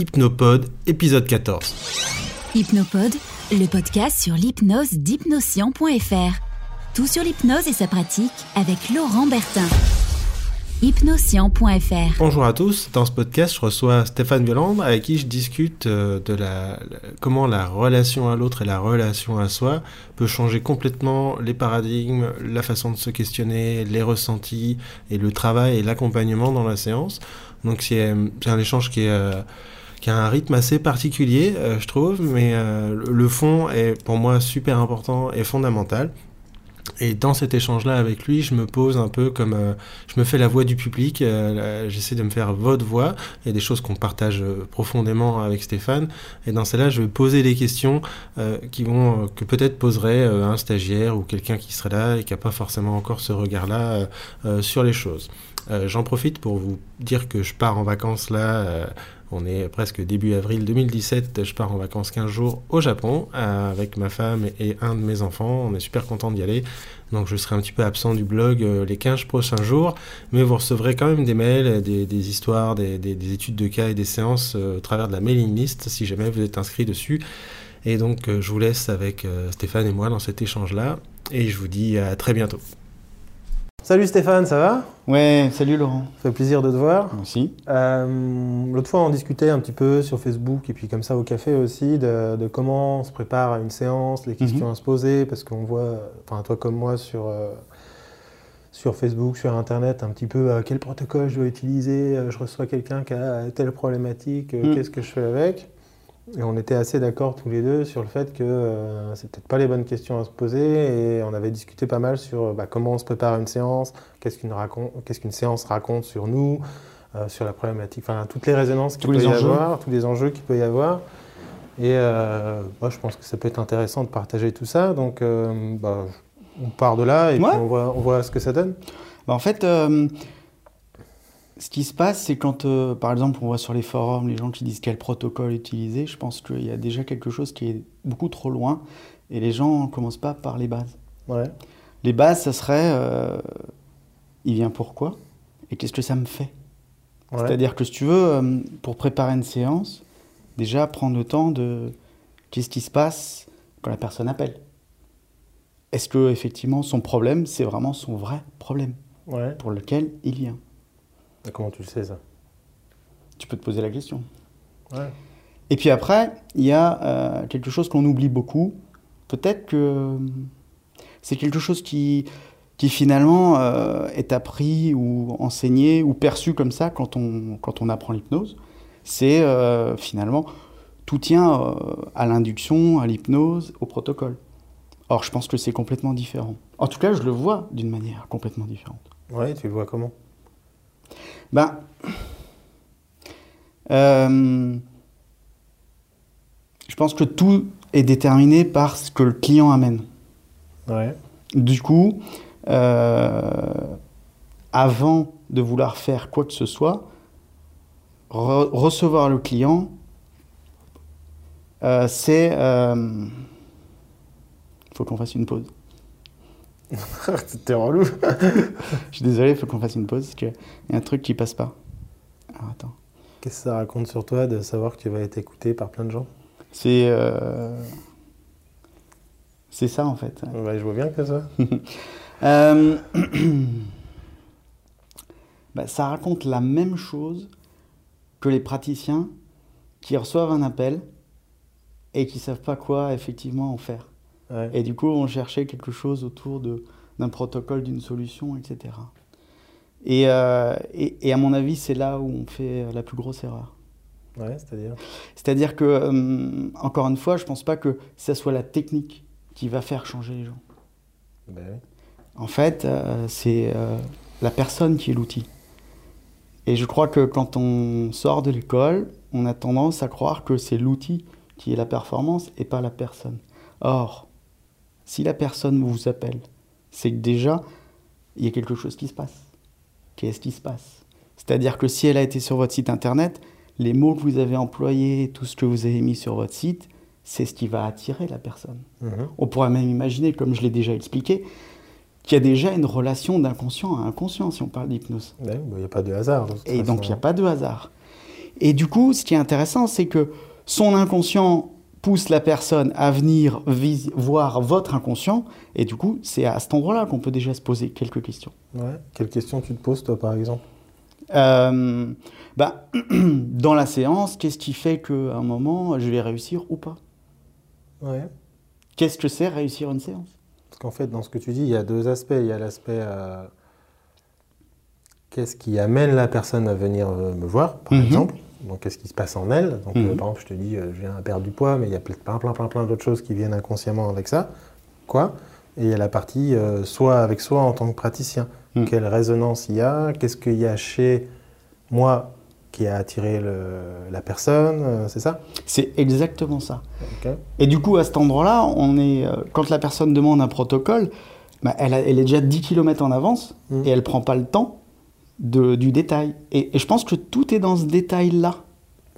Hypnopod, épisode 14. Hypnopod, le podcast sur l'hypnose d'hypnoscient.fr. Tout sur l'hypnose et sa pratique avec Laurent Bertin. Hypnoscient.fr. Bonjour à tous, dans ce podcast je reçois Stéphane Violand avec qui je discute euh, de la, comment la relation à l'autre et la relation à soi peut changer complètement les paradigmes, la façon de se questionner, les ressentis et le travail et l'accompagnement dans la séance. Donc c'est c'est un échange qui est... qui a un rythme assez particulier, euh, je trouve, mais euh, le- fond est pour moi super important et fondamental. Et dans cet échange-là avec lui, je me pose un peu comme euh, je me fais la voix du public, j'essaie de me faire votre voix. Il y a des choses qu'on partage profondément avec Stéphane. Et dans celle-là, je vais poser des questions qui vont, que peut-être poserait un stagiaire ou quelqu'un qui serait là et qui n'a pas forcément encore ce regard-là sur les choses. J'en profite pour vous dire que je pars en vacances là. On est presque début avril 2017. Je pars en vacances 15 jours au Japon euh, avec ma femme et, un de mes enfants. On est super content d'y aller. Donc je serai un petit peu absent du blog euh, les 15 prochains jours. Mais vous recevrez quand même des mails, des, histoires, des, des- des études de cas et des séances euh, au travers de la mailing list si jamais vous êtes inscrit dessus. Et donc je vous laisse avec Stéphane et moi dans cet échange-là. Et je vous dis à très bientôt. Salut Stéphane, ça va? Ouais, salut Laurent. Ça fait plaisir de te voir. Moi aussi. Euh, L'autre fois, on discutait un petit peu sur Facebook et puis comme ça au café aussi de, de comment on se prépare à une séance, les questions Mhm. à se poser, parce qu'on voit, enfin toi comme moi sur, euh, sur Facebook, sur Internet, un petit peu euh, quel protocole je dois utiliser, euh, je reçois quelqu'un qui a telle problématique, Mhm. qu'est-ce que je fais avec? Et on était assez d'accord tous les deux sur le fait que euh, c'est peut-être pas les bonnes questions à se poser et on avait discuté pas mal sur euh, bah, comment on se prépare à une séance, qu'est-ce qu'une racon- qu'est-ce qu'une séance raconte sur nous, euh, sur la problématique, enfin toutes les résonances qu'il Tous peut les y enjeux. avoir, tous les enjeux qu'il peut y avoir. Et euh, moi, je pense que ça peut être intéressant de partager tout ça. Donc, euh, bah, on part de là et Ouais. puis on voit, on voit ce que ça donne. Bah, en fait, ce qui se passe, c'est quand, euh, par exemple, on voit sur les forums les gens qui disent quel protocole utiliser, je pense qu'il y a déjà quelque chose qui est beaucoup trop loin et les gens ne commencent pas par les bases. Ouais. Les bases, ça serait euh, il vient pourquoi et qu'est-ce que ça me fait? Ouais. C'est-à-dire que si tu veux, euh, pour préparer une séance, déjà prendre le temps de qu'est-ce qui se passe quand la personne appelle. Est-ce que effectivement son problème, c'est vraiment son vrai problème Ouais. pour lequel il vient? Et Comment tu le sais ça? Tu peux te poser la question. Ouais. Et puis après, il y a euh, quelque chose qu'on oublie beaucoup. Peut-être que c'est quelque chose qui, qui finalement euh, est appris ou enseigné ou perçu comme ça quand on, quand on apprend l'hypnose. C'est euh, finalement, tout tient à l'induction, à l'hypnose, au protocole. Or, je pense que c'est complètement différent. En tout cas, je le vois d'une manière complètement différente. Ouais, tu le vois comment? Ben, euh, je pense que tout est déterminé par ce que le client amène. Ouais. Du coup, euh, avant de vouloir faire quoi que ce soit, re- recevoir le client, euh, c'est... Il faut qu'on fasse une pause. C'était relou. Je suis désolé, il faut qu'on fasse une pause parce qu'il y a un truc qui passe pas. Alors attends. Qu'est-ce que ça raconte sur toi de savoir que tu vas être écouté par plein de gens? C'est euh, c'est ça en fait. Ouais, je vois bien que ça. Euh, bah, ça raconte la même chose que les praticiens qui reçoivent un appel et qui savent pas quoi effectivement en faire. Ouais. Et du coup, on cherchait quelque chose autour d'un protocole, d'une solution, etc. Et, euh, et, et à mon avis, c'est là où on fait la plus grosse erreur. Ouais, c'est-à-dire? C'est-à-dire que, euh, encore une fois, je pense pas que ça soit la technique qui va faire changer les gens. Ben. En fait, euh, c'est la personne qui est l'outil. Et je crois que quand on sort de l'école, on a tendance à croire que c'est l'outil qui est la performance et pas la personne. Or, si la personne vous appelle, c'est que déjà, il y a quelque chose qui se passe. Qu'est-ce qui se passe? C'est-à-dire que si elle a été sur votre site internet, les mots que vous avez employés, tout ce que vous avez mis sur votre site, c'est ce qui va attirer la personne. Mhm. On pourrait même imaginer, comme je l'ai déjà expliqué, qu'il y a déjà une relation d'inconscient à inconscient si on parle d'hypnose. Ouais, bah, Il n'y a pas de hasard. de Et donc il n'y a pas de hasard. Et du coup, ce qui est intéressant, c'est que son inconscient pousse la personne à venir voir votre inconscient. Et du coup, c'est à cet endroit-là qu'on peut déjà se poser quelques questions. Ouais. Quelles questions tu te poses, toi, par exemple? Euh, bah, Dans la séance, qu'est-ce qui fait qu'à un moment, je vais réussir ou pas? Ouais. Qu'est-ce que c'est réussir une séance? Parce qu'en fait, dans ce que tu dis, il y a deux aspects. Il y a l'aspect euh, qu'est-ce qui amène la personne à venir euh, me voir, par Mhm. exemple. Donc, qu'est-ce qui se passe en elle Donc, Mhm. euh, par exemple, je te dis, euh, je viens à perdre du poids, mais il y a plein, plein, plein, plein, d'autres choses qui viennent inconsciemment avec ça. Quoi? Et il y a la partie euh, soi avec soi en tant que praticien. Mhm. Quelle résonance il y a? Qu'est-ce qu'il y a chez moi qui a attiré le- la personne? Euh, C'est ça? C'est exactement ça. Et du coup, à cet endroit-là, on est, quand la personne demande un protocole, bah, elle, a- elle est déjà 10 km en avance Mhm. et elle prend pas le temps de- du détail. Et, et je pense que tout est dans ce détail-là.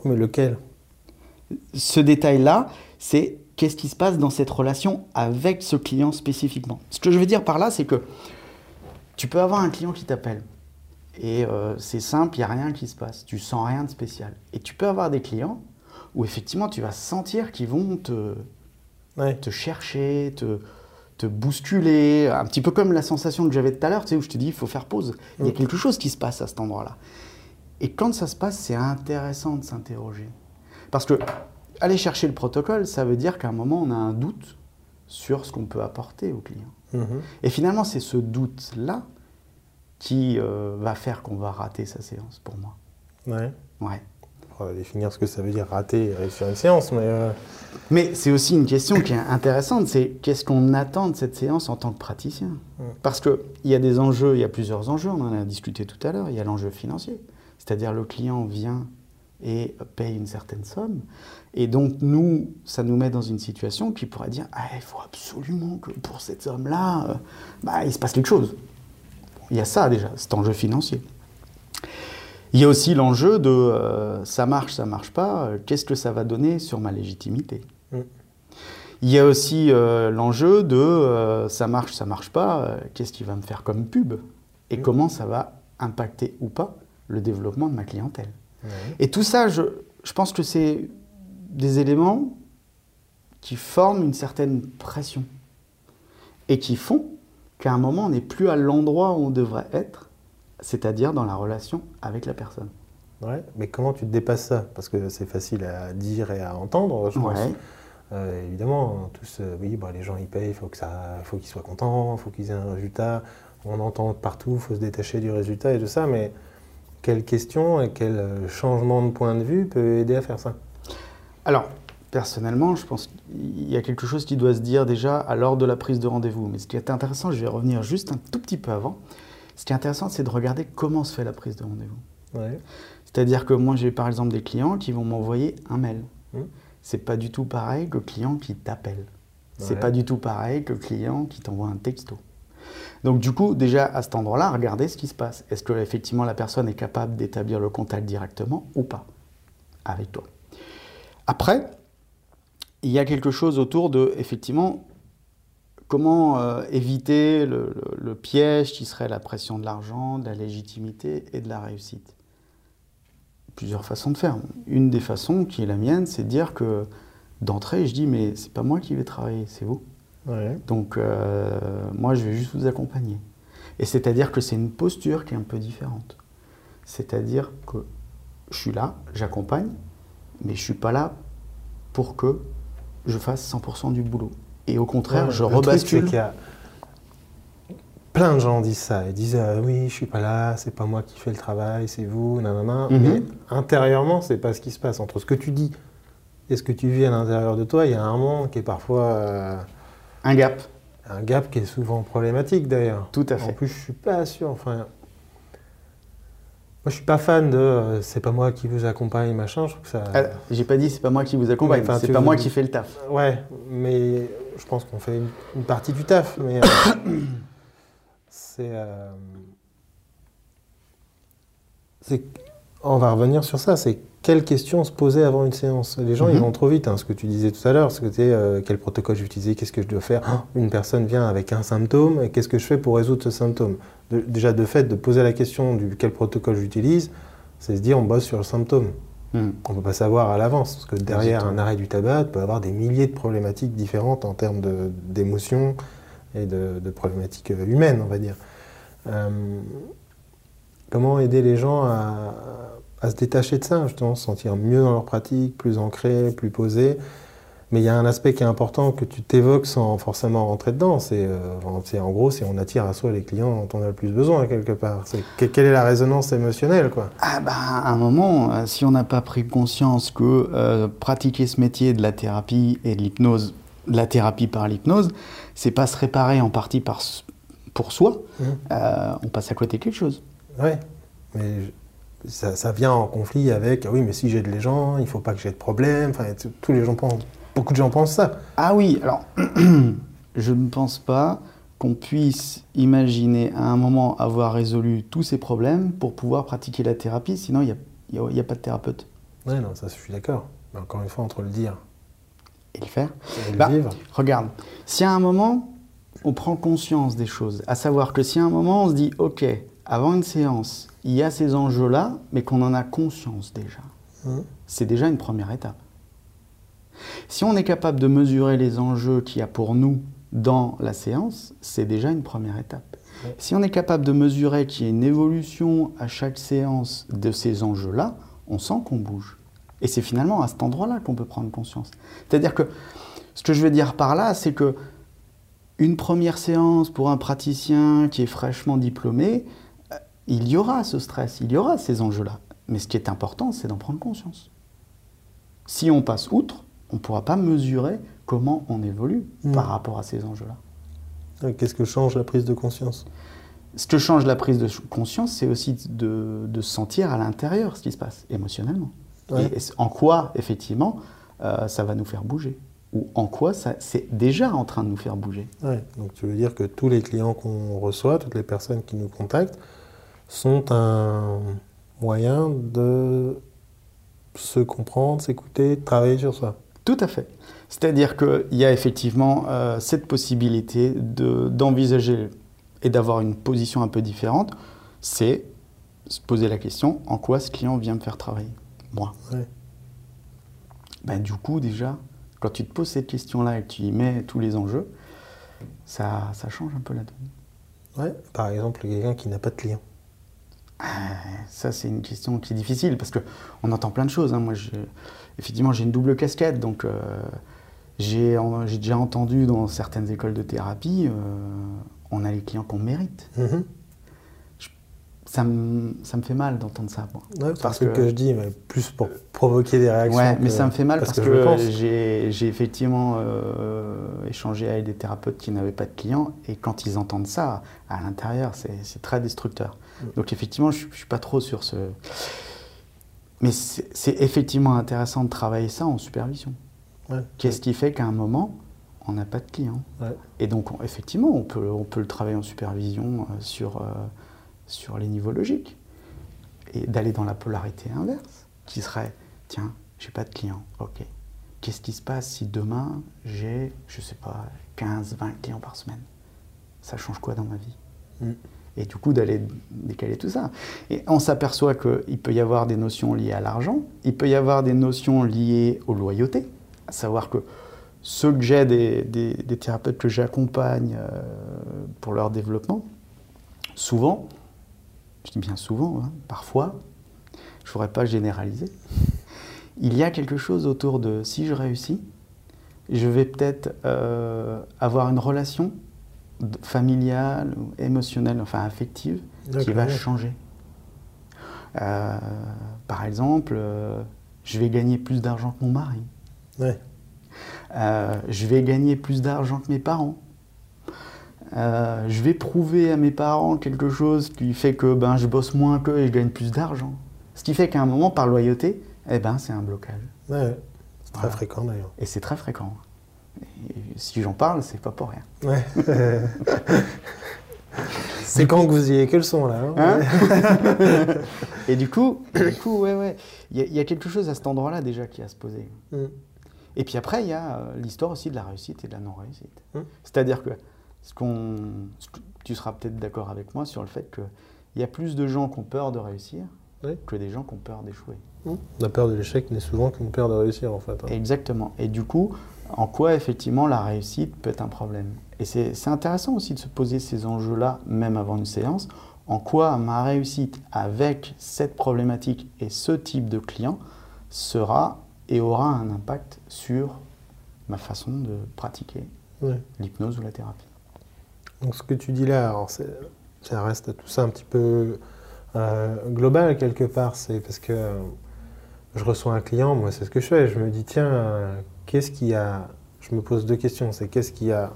Mais lequel? Ce détail-là, c'est qu'est-ce qui se passe dans cette relation avec ce client spécifiquement. Ce que je veux dire par là, c'est que tu peux avoir un client qui t'appelle. Et euh, c'est simple, il n'y a rien qui se passe. Tu sens rien de spécial. Et tu peux avoir des clients où effectivement tu vas sentir qu'ils vont te, Ouais. te chercher, te, te bousculer, un petit peu comme la sensation que j'avais tout à l'heure, tu sais, où je te dis il faut faire pause. Il y a quelque chose qui se passe à cet endroit-là. Et quand ça se passe, c'est intéressant de s'interroger. Parce que aller chercher le protocole, ça veut dire qu'à un moment, on a un doute sur ce qu'on peut apporter au client. Mhm. Et finalement, c'est ce doute-là qui euh, va faire qu'on va rater sa séance, pour moi. Ouais. Ouais. On va définir ce que ça veut dire rater et réussir une séance, mais euh, Mais c'est aussi une question qui est intéressante, c'est qu'est-ce qu'on attend de cette séance en tant que praticien? Parce qu'il y a des enjeux, il y a plusieurs enjeux, on en a discuté tout à l'heure, il y a l'enjeu financier, c'est-à-dire le client vient et paye une certaine somme, et donc nous, ça nous met dans une situation qui pourrait dire, ah, il faut absolument que pour cette somme-là, euh, bah, il se passe quelque chose. Il y a ça déjà, cet enjeu financier. Il y a aussi l'enjeu de euh, ça marche, ça marche pas, euh, qu'est-ce que ça va donner sur ma légitimité? Mm. Il y a aussi euh, l'enjeu de ça marche, ça marche pas, qu'est-ce qui va me faire comme pub? Et Mm. comment ça va impacter ou pas le développement de ma clientèle? Et tout ça, je, je pense que c'est des éléments qui forment une certaine pression et qui font qu'à un moment, on n'est plus à l'endroit où on devrait être, c'est-à-dire dans la relation avec la personne. Ouais, mais comment tu te dépasses ça? Parce que c'est facile à dire et à entendre, je pense. Ouais. Euh, évidemment, tous, euh, oui, bah, les gens ils payent, il faut qu'ils soient contents, il faut qu'ils aient un résultat. On entend partout, il faut se détacher du résultat et tout ça, mais quelle question et quel euh, changement de point de vue peut aider à faire ça? Alors, personnellement, je pense qu'il y a quelque chose qui doit se dire déjà à l'heure de la prise de rendez-vous. Mais ce qui est intéressant, je vais revenir juste un tout petit peu avant. Ce qui est intéressant, c'est de regarder comment se fait la prise de rendez-vous. Ouais. C'est-à-dire que moi, j'ai par exemple des clients qui vont m'envoyer un mail. Mmh. C'est pas du tout pareil que le client qui t'appelle. C'est Ouais. pas du tout pareil que le client qui t'envoie un texto. Donc du coup, déjà à cet endroit-là, regardez ce qui se passe. Est-ce que effectivement la personne est capable d'établir le contact directement ou pas avec toi? Après, il y a quelque chose autour de effectivement comment euh, éviter le, le- le piège qui serait la pression de l'argent, de la légitimité et de la réussite? Plusieurs façons de faire. Une des façons qui est la mienne, c'est de dire que d'entrée, je dis mais c'est pas moi qui vais travailler, c'est vous. Ouais. Donc euh, moi, je vais juste vous accompagner. Et c'est-à-dire que c'est une posture qui est un peu différente. C'est-à-dire que je suis là, j'accompagne, mais je suis pas là pour que je fasse 100% du boulot. Et au contraire, Ouais, je truc, rebascule. qu'il y a plein de gens disent ça. Ils disent euh, oui, je suis pas là, c'est pas moi qui fais le travail, c'est vous, nanana. Mhm. Mais intérieurement, c'est pas ce qui se passe entre ce que tu dis et ce que tu vis à l'intérieur de toi. Il y a un monde qui est parfois euh, Un gap, un gap qui est souvent problématique d'ailleurs. tout à En fait. plus, je suis pas sûr. Enfin, moi, je suis pas fan de euh, c'est pas moi qui vous accompagne, machin. Je trouve que ça. Ah, J'ai pas dit c'est pas moi qui vous accompagne, Ouais, c'est pas moi qui fais le taf. Ouais, mais je pense qu'on fait une, une partie du taf. Mais euh, c'est. euh, c'est- On va revenir sur ça. C'est quelles questions se poser avant une séance? Les gens, ils Mhm. vont trop vite. hein, ce que tu disais tout à l'heure, ce que tu quel protocole utiliser, qu'est-ce que je dois faire? Oh, une personne vient avec un symptôme, qu'est-ce que je fais pour résoudre ce symptôme? De- Déjà, de fait, de poser la question du quel protocole j'utilise, c'est se dire on bosse sur le symptôme. Hmm. On ne peut pas savoir à l'avance, parce que derrière un arrêt du tabac, tu peux avoir des milliers de problématiques différentes en termes d'émotions et de, de problématiques euh, humaines, on va dire. Euh, comment aider les gens à, à se détacher de ça, justement, se sentir mieux dans leur pratique, plus ancrés, plus posés? Mais il y a un aspect qui est important que tu t'évoques sans forcément rentrer dedans. C'est euh, en gros, c'est on attire à soi les clients dont on a le plus besoin quelque part. Que- quelle est la résonance émotionnelle, quoi? Ah bah, à un moment, euh, si on n'a pas pris conscience que euh, pratiquer ce métier de la thérapie et de l'hypnose, de la thérapie par l'hypnose, c'est pas se réparer en partie par, pour soi, euh, on passe à côté de quelque chose. Ouais, mais je- ça, ça vient en conflit avec ah oui, mais si j'aide les gens, il faut pas que j'ai de problème. Enfin, tous les gens pensent, beaucoup de gens pensent ça. Ah oui, alors, je ne pense pas qu'on puisse imaginer à un moment avoir résolu tous ces problèmes pour pouvoir pratiquer la thérapie, sinon il n'y a, a- il y a pas de thérapeute. Ouais, non, ça, je suis d'accord. Mais encore une fois, entre le dire Et le faire et le Bah, vivre. Regarde, si à un moment, on prend conscience des choses, à savoir que si à un moment, on se dit, OK, avant une séance, il y a ces enjeux-là, mais qu'on en a conscience déjà, Mhm. c'est déjà une première étape. Si on est capable de mesurer les enjeux qu'il y a pour nous dans la séance, c'est déjà une première étape. Si on est capable de mesurer qu'il y a une évolution à chaque séance de ces enjeux-là, on sent qu'on bouge. Et c'est finalement à cet endroit-là qu'on peut prendre conscience. C'est-à-dire que ce que je veux dire par là, c'est que une première séance pour un praticien qui est fraîchement diplômé, euh, il y aura ce stress, il y aura ces enjeux-là. Mais ce qui est important, c'est d'en prendre conscience. Si on passe outre, on ne pourra pas mesurer comment on évolue Mm. par rapport à ces enjeux-là. Qu'est-ce que change la prise de conscience? Ce que change la prise de conscience, c'est aussi de, de sentir à l'intérieur ce qui se passe émotionnellement. Ouais. Et en quoi, effectivement, euh, ça va nous faire bouger? Ou en quoi ça- c'est déjà en train de nous faire bouger? Ouais, donc tu veux dire que tous les clients qu'on reçoit, toutes les personnes qui nous contactent, sont un moyen de se comprendre, s'écouter, travailler sur soi? Tout à fait. C'est-à-dire qu'il y a effectivement euh, cette possibilité de- d'envisager et d'avoir une position un peu différente. C'est se poser la question en quoi ce client vient me faire travailler? Moi. Ouais. Ben, du coup, déjà, quand tu te poses cette question-là et que tu y mets tous les enjeux, ça, ça change un peu la donne. Ouais, par exemple, quelqu'un qui n'a pas de clients. Ça, c'est une question qui est difficile parce qu'on entend plein de choses. hein. Moi, je- effectivement, j'ai une double casquette. Donc, euh, j'ai en- déjà entendu dans certaines écoles de thérapie, euh, on a les clients qu'on mérite. Mhm. Ça me, ça me fait mal d'entendre ça. moi. Ouais, Parce que- que... je dis, mais plus pour provoquer des réactions. Ouais, mais ça me fait mal parce, que, j'ai effectivement euh, échangé avec des thérapeutes qui n'avaient pas de clients et quand ils entendent ça, à l'intérieur, c'est c'est très destructeur. Mm. Donc effectivement, je ne suis pas trop sur ce... Mais c'est effectivement intéressant de travailler ça en supervision. Ouais. Qu'est-ce qui fait qu'à un moment, on n'a pas de clients Ouais. Et donc, on- effectivement, on peut, on peut le travailler en supervision euh, sur, euh, sur les niveaux logiques. Et d'aller dans la polarité inverse, qui serait, tiens, j'ai pas de clients, ok. Qu'est-ce qui se passe si demain, j'ai, je sais pas, 15, 20 clients par semaine? Ça change quoi dans ma vie? Mm. Et du coup, d'aller décaler tout ça. Et on s'aperçoit qu'il peut y avoir des notions liées à l'argent, il peut y avoir des notions liées aux loyautés, à savoir que ceux que j'ai, des, thérapeutes que j'accompagne euh, pour leur développement, souvent, je dis bien souvent, hein, parfois, je ne voudrais pas généraliser, il y a quelque chose autour de si je réussis, je vais peut-être euh, avoir une relation familiale, ou émotionnelle, enfin affective, qui va changer. Euh, par exemple, euh, je vais gagner plus d'argent que mon mari. Ouais. Euh, je vais gagner plus d'argent que mes parents. Je vais prouver à mes parents quelque chose qui fait que ben, je bosse moins qu'eux et je gagne plus d'argent. Ce qui fait qu'à un moment, par loyauté, eh ben, c'est un blocage. Ouais. C'est très Voilà. fréquent d'ailleurs. Et c'est très fréquent. Et si j'en parle, c'est pas pour rien. Ouais. c'est quand que vous y ayez que le son là. hein Hein et du coup, du coup, ouais, ouais, il y, a- il y a quelque chose à cet endroit-là déjà qui a à se poser. Mm. Et puis après, il y a euh, l'histoire aussi de la réussite et de la non-réussite. Mm. C'est-à-dire que, ce qu'on, tu seras peut-être d'accord avec moi sur le fait qu'il y a plus de gens qui ont peur de réussir Oui. que des gens qui ont peur d'échouer. La peur de l'échec n'est souvent qu'une peur de réussir en fait. hein. Exactement. Et du coup, en quoi effectivement la réussite peut être un problème Et c'est intéressant aussi de se poser ces enjeux-là, même avant une séance. En quoi ma réussite avec cette problématique et ce type de client sera et aura un impact sur ma façon de pratiquer Ouais. l'hypnose ou la thérapie? Donc ce que tu dis là, alors ça reste tout ça un petit peu euh, global quelque part. C'est parce que euh, je reçois un client, moi c'est ce que je fais. Je me dis tiens, qu'est-ce qui a Je me pose deux questions. C'est qu'est-ce qu'il y a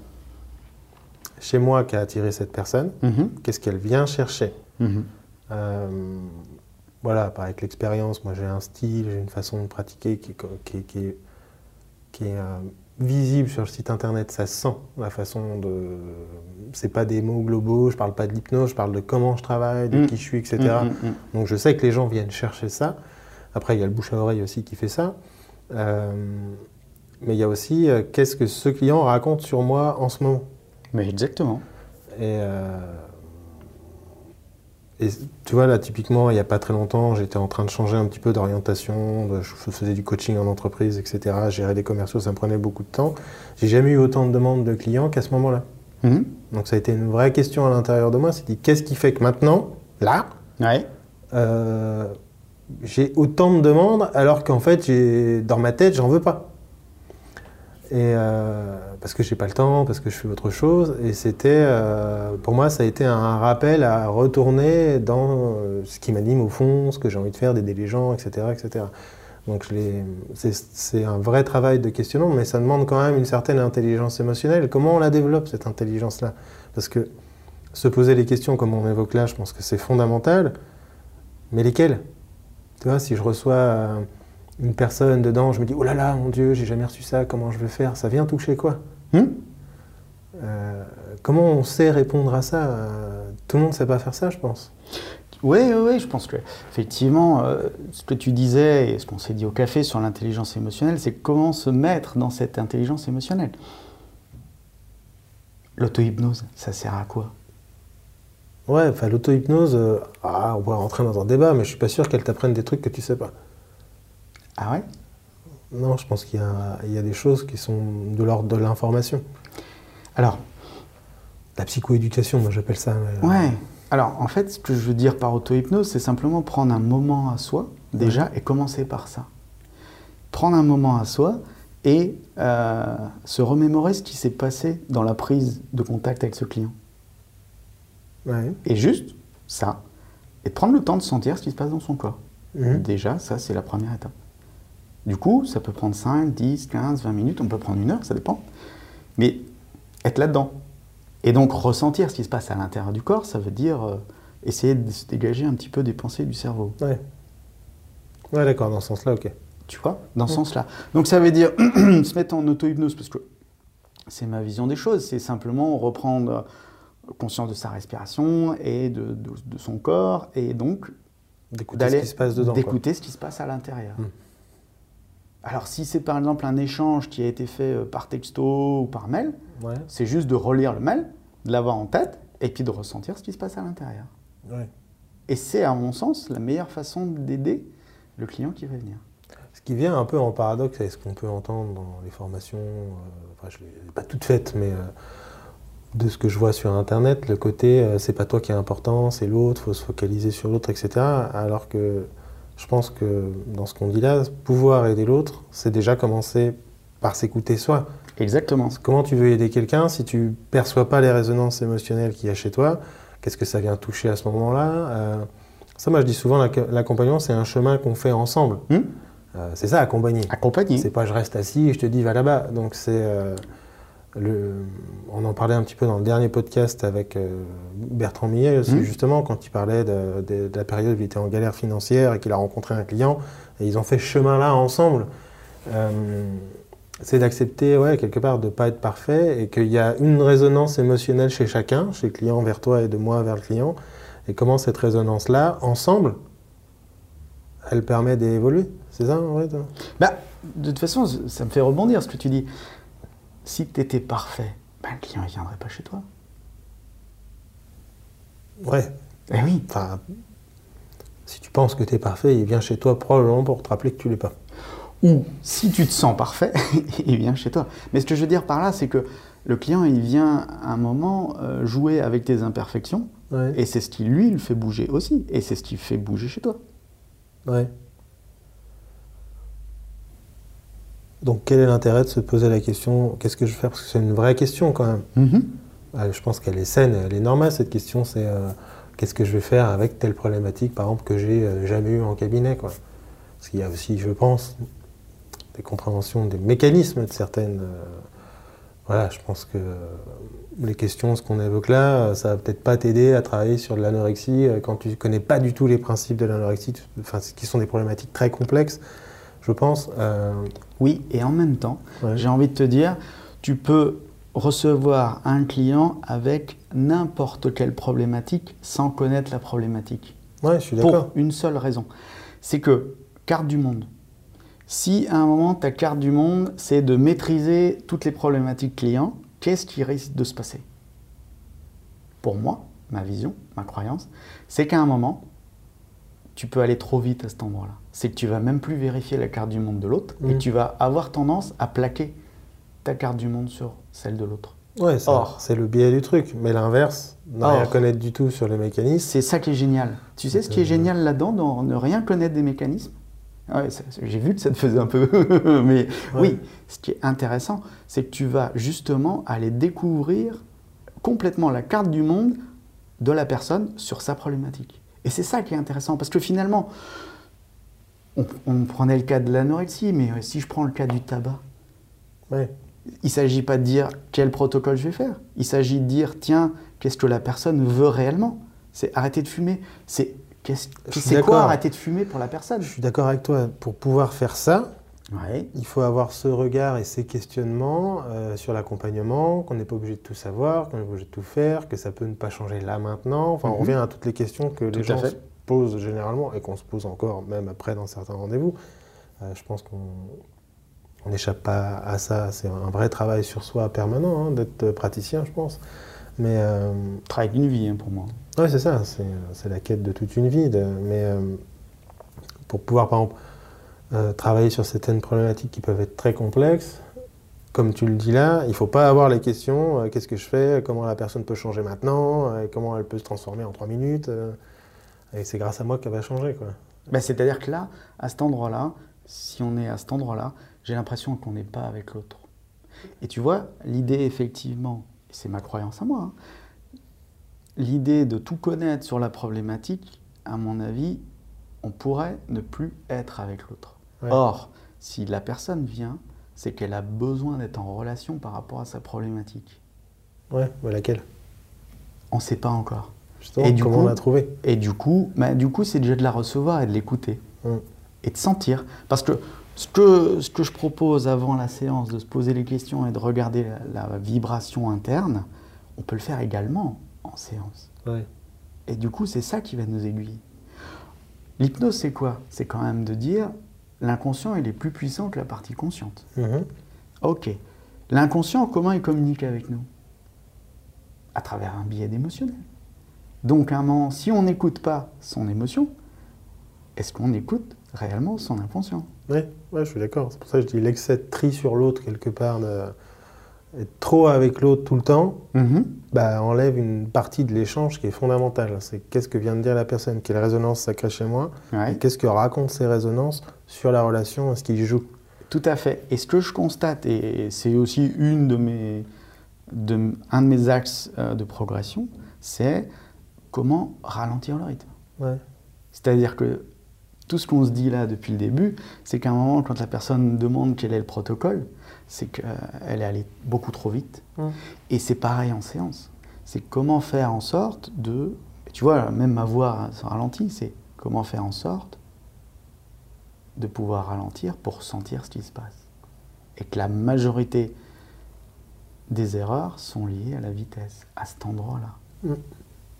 chez moi qui a attiré cette personne Qu'est-ce qu'elle vient chercher Euh, voilà, par avec l'expérience, moi j'ai un style, j'ai une façon de pratiquer qui, est qui qui qui euh, visible sur le site internet, ça se sent la façon de. C'est pas des mots globaux, je parle pas de l'hypnose, je parle de comment je travaille, de Mm. qui je suis, etc. Mm, mm, mm. Donc je sais que les gens viennent chercher ça. Après, il y a le bouche à oreille aussi qui fait ça. Euh, mais il y a aussi euh, qu'est-ce que ce client raconte sur moi en ce moment. Mais exactement. Et, euh, et tu vois, là, typiquement, il n'y a pas très longtemps, j'étais en train de changer un petit peu d'orientation. Je faisais du coaching en entreprise, etc. Gérer des commerciaux, ça me prenait beaucoup de temps. J'ai jamais eu autant de demandes de clients qu'à ce moment-là. Mhm. Donc ça a été une vraie question à l'intérieur de moi. C'est dit, qu'est-ce qui fait que maintenant, là, Ouais. euh, j'ai autant de demandes alors qu'en fait, dans ma tête, j'en veux pas. Et euh, parce que j'ai pas le temps, parce que je fais autre chose. Et c'était, euh, pour moi, ça a été un rappel à retourner dans euh, ce qui m'anime au fond, ce que j'ai envie de faire, d'aider les gens, etc., etc. Donc c'est, un vrai travail de questionnement, mais ça demande quand même une certaine intelligence émotionnelle. Comment on la développe cette intelligence-là? Parce que se poser les questions, comme on évoque là, je pense que c'est fondamental. Mais lesquelles? Tu vois, si je reçois une personne dedans, je me dis oh là là, mon Dieu, j'ai jamais reçu ça, comment je vais faire? Ça vient toucher quoi? Hmm? Euh, Comment on sait répondre à ça? Euh, Tout le monde ne sait pas faire ça, je pense. Oui, oui, oui, je pense que effectivement, euh, ce que tu disais et ce qu'on s'est dit au café sur l'intelligence émotionnelle, c'est comment se mettre dans cette intelligence émotionnelle. L'auto-hypnose, ça sert à quoi? Ouais, enfin l'auto-hypnose, euh, ah, on va rentrer dans un débat, mais je suis pas sûr qu'elle t'apprenne des trucs que tu sais pas. Ah ouais? Non, je pense qu'il y, a- il y a des choses qui sont de l'ordre de l'information. Alors, La psychoéducation, moi j'appelle ça. mais, euh, ouais. Alors, en fait, ce que je veux dire par auto-hypnose, c'est simplement prendre un moment à soi, déjà, et commencer par ça. Prendre un moment à soi et euh, se remémorer ce qui s'est passé dans la prise de contact avec ce client. ouais. Et juste ça. Et prendre le temps de sentir ce qui se passe dans son corps. Mhm. Déjà, ça, c'est la première étape. Du coup, ça peut prendre 5, 10, 15, 20 minutes, on peut prendre une heure, ça dépend. Mais être là-dedans. Et donc, ressentir ce qui se passe à l'intérieur du corps, ça veut dire euh, essayer de se dégager un petit peu des pensées du cerveau. Ouais. Ouais, d'accord, dans ce sens-là, ok. Tu vois? Dans ce sens-là. Donc, ça veut dire se mettre en auto-hypnose, parce que c'est ma vision des choses. C'est simplement reprendre conscience de sa respiration et de, de- de son corps, et donc D'écouter ce qui se passe dedans. d'écouter ce qui se passe à l'intérieur. Mm. Alors si c'est par exemple un échange qui a été fait euh, par texto ou par mail, Ouais. c'est juste de relire le mail, de l'avoir en tête et puis de ressentir ce qui se passe à l'intérieur. ouais. Et c'est à mon sens la meilleure façon d'aider le client qui va venir. Ce qui vient un peu en paradoxe avec ce qu'on peut entendre dans les formations, euh, enfin je ne l'ai pas toutes faites, mais euh, de ce que je vois sur Internet, le côté euh, c'est pas toi qui est important, c'est l'autre, faut se focaliser sur l'autre, etc. Alors que je pense que dans ce qu'on dit là, pouvoir aider l'autre, c'est déjà commencer par s'écouter soi. Exactement. Comment tu veux aider quelqu'un si tu perçois pas les résonances émotionnelles qu'il y a chez toi? Qu'est-ce que ça vient toucher à ce moment-là? Euh, Ça, moi je dis souvent, l'acc- l'accompagnement, c'est un chemin qu'on fait ensemble. Hmm? Euh, c'est ça, accompagner. Accompagner. C'est pas je reste assis et je te dis va là-bas. Donc c'est euh, le, on en parlait un petit peu dans le dernier podcast avec euh, Bertrand Millet Mhm. justement quand il parlait de, de- de la période où il était en galère financière et qu'il a rencontré un client et ils ont fait ce chemin-là ensemble. Euh, c'est d'accepter ouais, quelque part de pas être parfait et qu'il y a une résonance émotionnelle chez chacun, chez le client vers toi et de moi vers le client. Et comment cette résonance-là, ensemble, elle permet d'évoluer. C'est ça en fait Bah, de toute façon, ça me fait rebondir ce que tu dis. Si tu étais parfait, ben, le client ne viendrait pas chez toi. Ouais, Eh oui. Enfin, si tu pense que tu es parfait, il vient chez toi probablement pour te rappeler que tu l'es pas. Ou si tu te sens parfait, il vient chez toi. Mais ce que je veux dire par là, c'est que le client, il vient à un moment euh, jouer avec tes imperfections, Ouais. et c'est ce qui lui le fait bouger aussi, et c'est ce qui fait bouger chez toi. Ouais. Donc quel est l'intérêt de se poser la question qu'est-ce que je vais faire? Parce que c'est une vraie question quand même. Mhm. Euh, je pense qu'elle est saine, elle est normale cette question. C'est euh, qu'est-ce que je vais faire avec telle problématique, par exemple, que j'ai euh, jamais eu en cabinet, quoi. Parce qu'il y a aussi, je pense, des compréhensions des mécanismes de certaines. euh, voilà, je pense que les questions, ce qu'on évoque là, ça va peut-être pas t'aider à travailler sur de l'anorexie quand tu connais pas du tout les principes de l'anorexie, enfin, qui sont des problématiques très complexes, je pense. Euh, Oui, et en même temps, ouais. j'ai envie de te dire, tu peux recevoir un client avec n'importe quelle problématique sans connaître la problématique. Ouais, je suis d'accord. Pour une seule raison. C'est que, carte du monde. Si à un moment, ta carte du monde, c'est de maîtriser toutes les problématiques clients, qu'est-ce qui risque de se passer? Pour moi, ma vision, ma croyance, c'est qu'à un moment, tu peux aller trop vite à cet endroit-là. C'est que tu vas même plus vérifier la carte du monde de l'autre et Mhm. tu vas avoir tendance à plaquer ta carte du monde sur celle de l'autre. Ouais, c'est le biais du truc. Mais l'inverse, ne rien connaître du tout sur les mécanismes, C'est ça qui est génial. Tu sais ce qui est Euh. génial là-dedans, dans ne rien connaître des mécanismes? Ouais, ça- J'ai vu que ça te faisait un peu. Mais Ouais. oui, ce qui est intéressant, c'est que tu vas justement aller découvrir complètement la carte du monde de la personne sur sa problématique. Et c'est ça qui est intéressant, parce que finalement, on, on prenait le cas de l'anorexie, mais euh, si je prends le cas du tabac, ouais. il ne s'agit pas de dire quel protocole je vais faire. Il s'agit de dire, tiens, qu'est-ce que la personne veut réellement? C'est arrêter de fumer. C'est qu'est-ce- c'est quoi arrêter de fumer pour la personne? Je suis d'accord avec toi. Pour pouvoir faire ça, Ouais. il faut avoir ce regard et ces questionnements euh, sur l'accompagnement, qu'on n'est pas obligé de tout savoir, qu'on n'est pas obligé de tout faire, que ça peut ne pas changer là maintenant. Enfin, on Mhm. revient à toutes les questions que Tout les gens fait. se posent généralement et qu'on se pose encore même après dans certains rendez-vous. Euh, je pense qu'on on n'échappe pas à ça. C'est un vrai travail sur soi permanent hein, d'être praticien, je pense. Mais euh, Travail d'une vie hein, pour moi. Oui, c'est ça, c'est la quête de toute une vie. de- mais euh, pour pouvoir, par exemple, travailler sur certaines problématiques qui peuvent être très complexes, comme tu le dis là, il ne faut pas avoir les questions euh, qu'est-ce que je fais, comment la personne peut changer maintenant, euh, comment elle peut se transformer en trois minutes. euh, et c'est grâce à moi qu'elle va changer. Quoi. Ben, C'est-à-dire que là, à cet endroit-là, si on est à cet endroit-là, j'ai l'impression qu'on n'est pas avec l'autre. Et tu vois, l'idée, effectivement, c'est ma croyance à moi, hein, l'idée de tout connaître sur la problématique, à mon avis, on pourrait ne plus être avec l'autre. Ouais. Or, si la personne vient, c'est qu'elle a besoin d'être en relation par rapport à sa problématique. Ouais, mais laquelle? On ne sait pas encore. Justement, Et du comment coup- on l'a trouvé Et du coup, bah, du coup, c'est déjà de la recevoir et de l'écouter. Mm. Et de sentir. Parce que ce, que ce que je propose avant la séance, de se poser les questions et de regarder la, la vibration interne, on peut le faire également en séance. Ouais. Et du coup, c'est ça qui va nous aiguiller. L'hypnose, c'est quoi? C'est quand même de dire l'inconscient, il est plus puissant que la partie consciente. Ok. L'inconscient, comment il communique avec nous? À travers un biais d'émotionnel. Donc, à un moment, si on n'écoute pas son émotion, est-ce qu'on écoute réellement son inconscient? Ouais, ouais, je suis d'accord. C'est pour ça que je dis l'excès de tri sur l'autre, quelque part, de... être trop avec l'autre tout le temps, bah, enlève une partie de l'échange qui est fondamentale. C'est qu'est-ce que vient de dire la personne, quelle résonance ça crée chez moi, Ouais. et qu'est-ce que racontent ces résonances sur la relation, est-ce qu'il joue? Tout à fait. Et ce que je constate, et c'est aussi une de mes, de, un de mes axes euh, de progression, c'est comment ralentir le rythme. Ouais. C'est-à-dire que tout ce qu'on se dit là depuis le début, c'est qu'à un moment, quand la personne demande quel est le protocole, c'est qu'elle est allée beaucoup trop vite. Et c'est pareil en séance. C'est comment faire en sorte de... Tu vois, même ma voix se ralentit, c'est comment faire en sorte de pouvoir ralentir pour sentir ce qui se passe. Et que la majorité des erreurs sont liées à la vitesse, à cet endroit-là, Mm.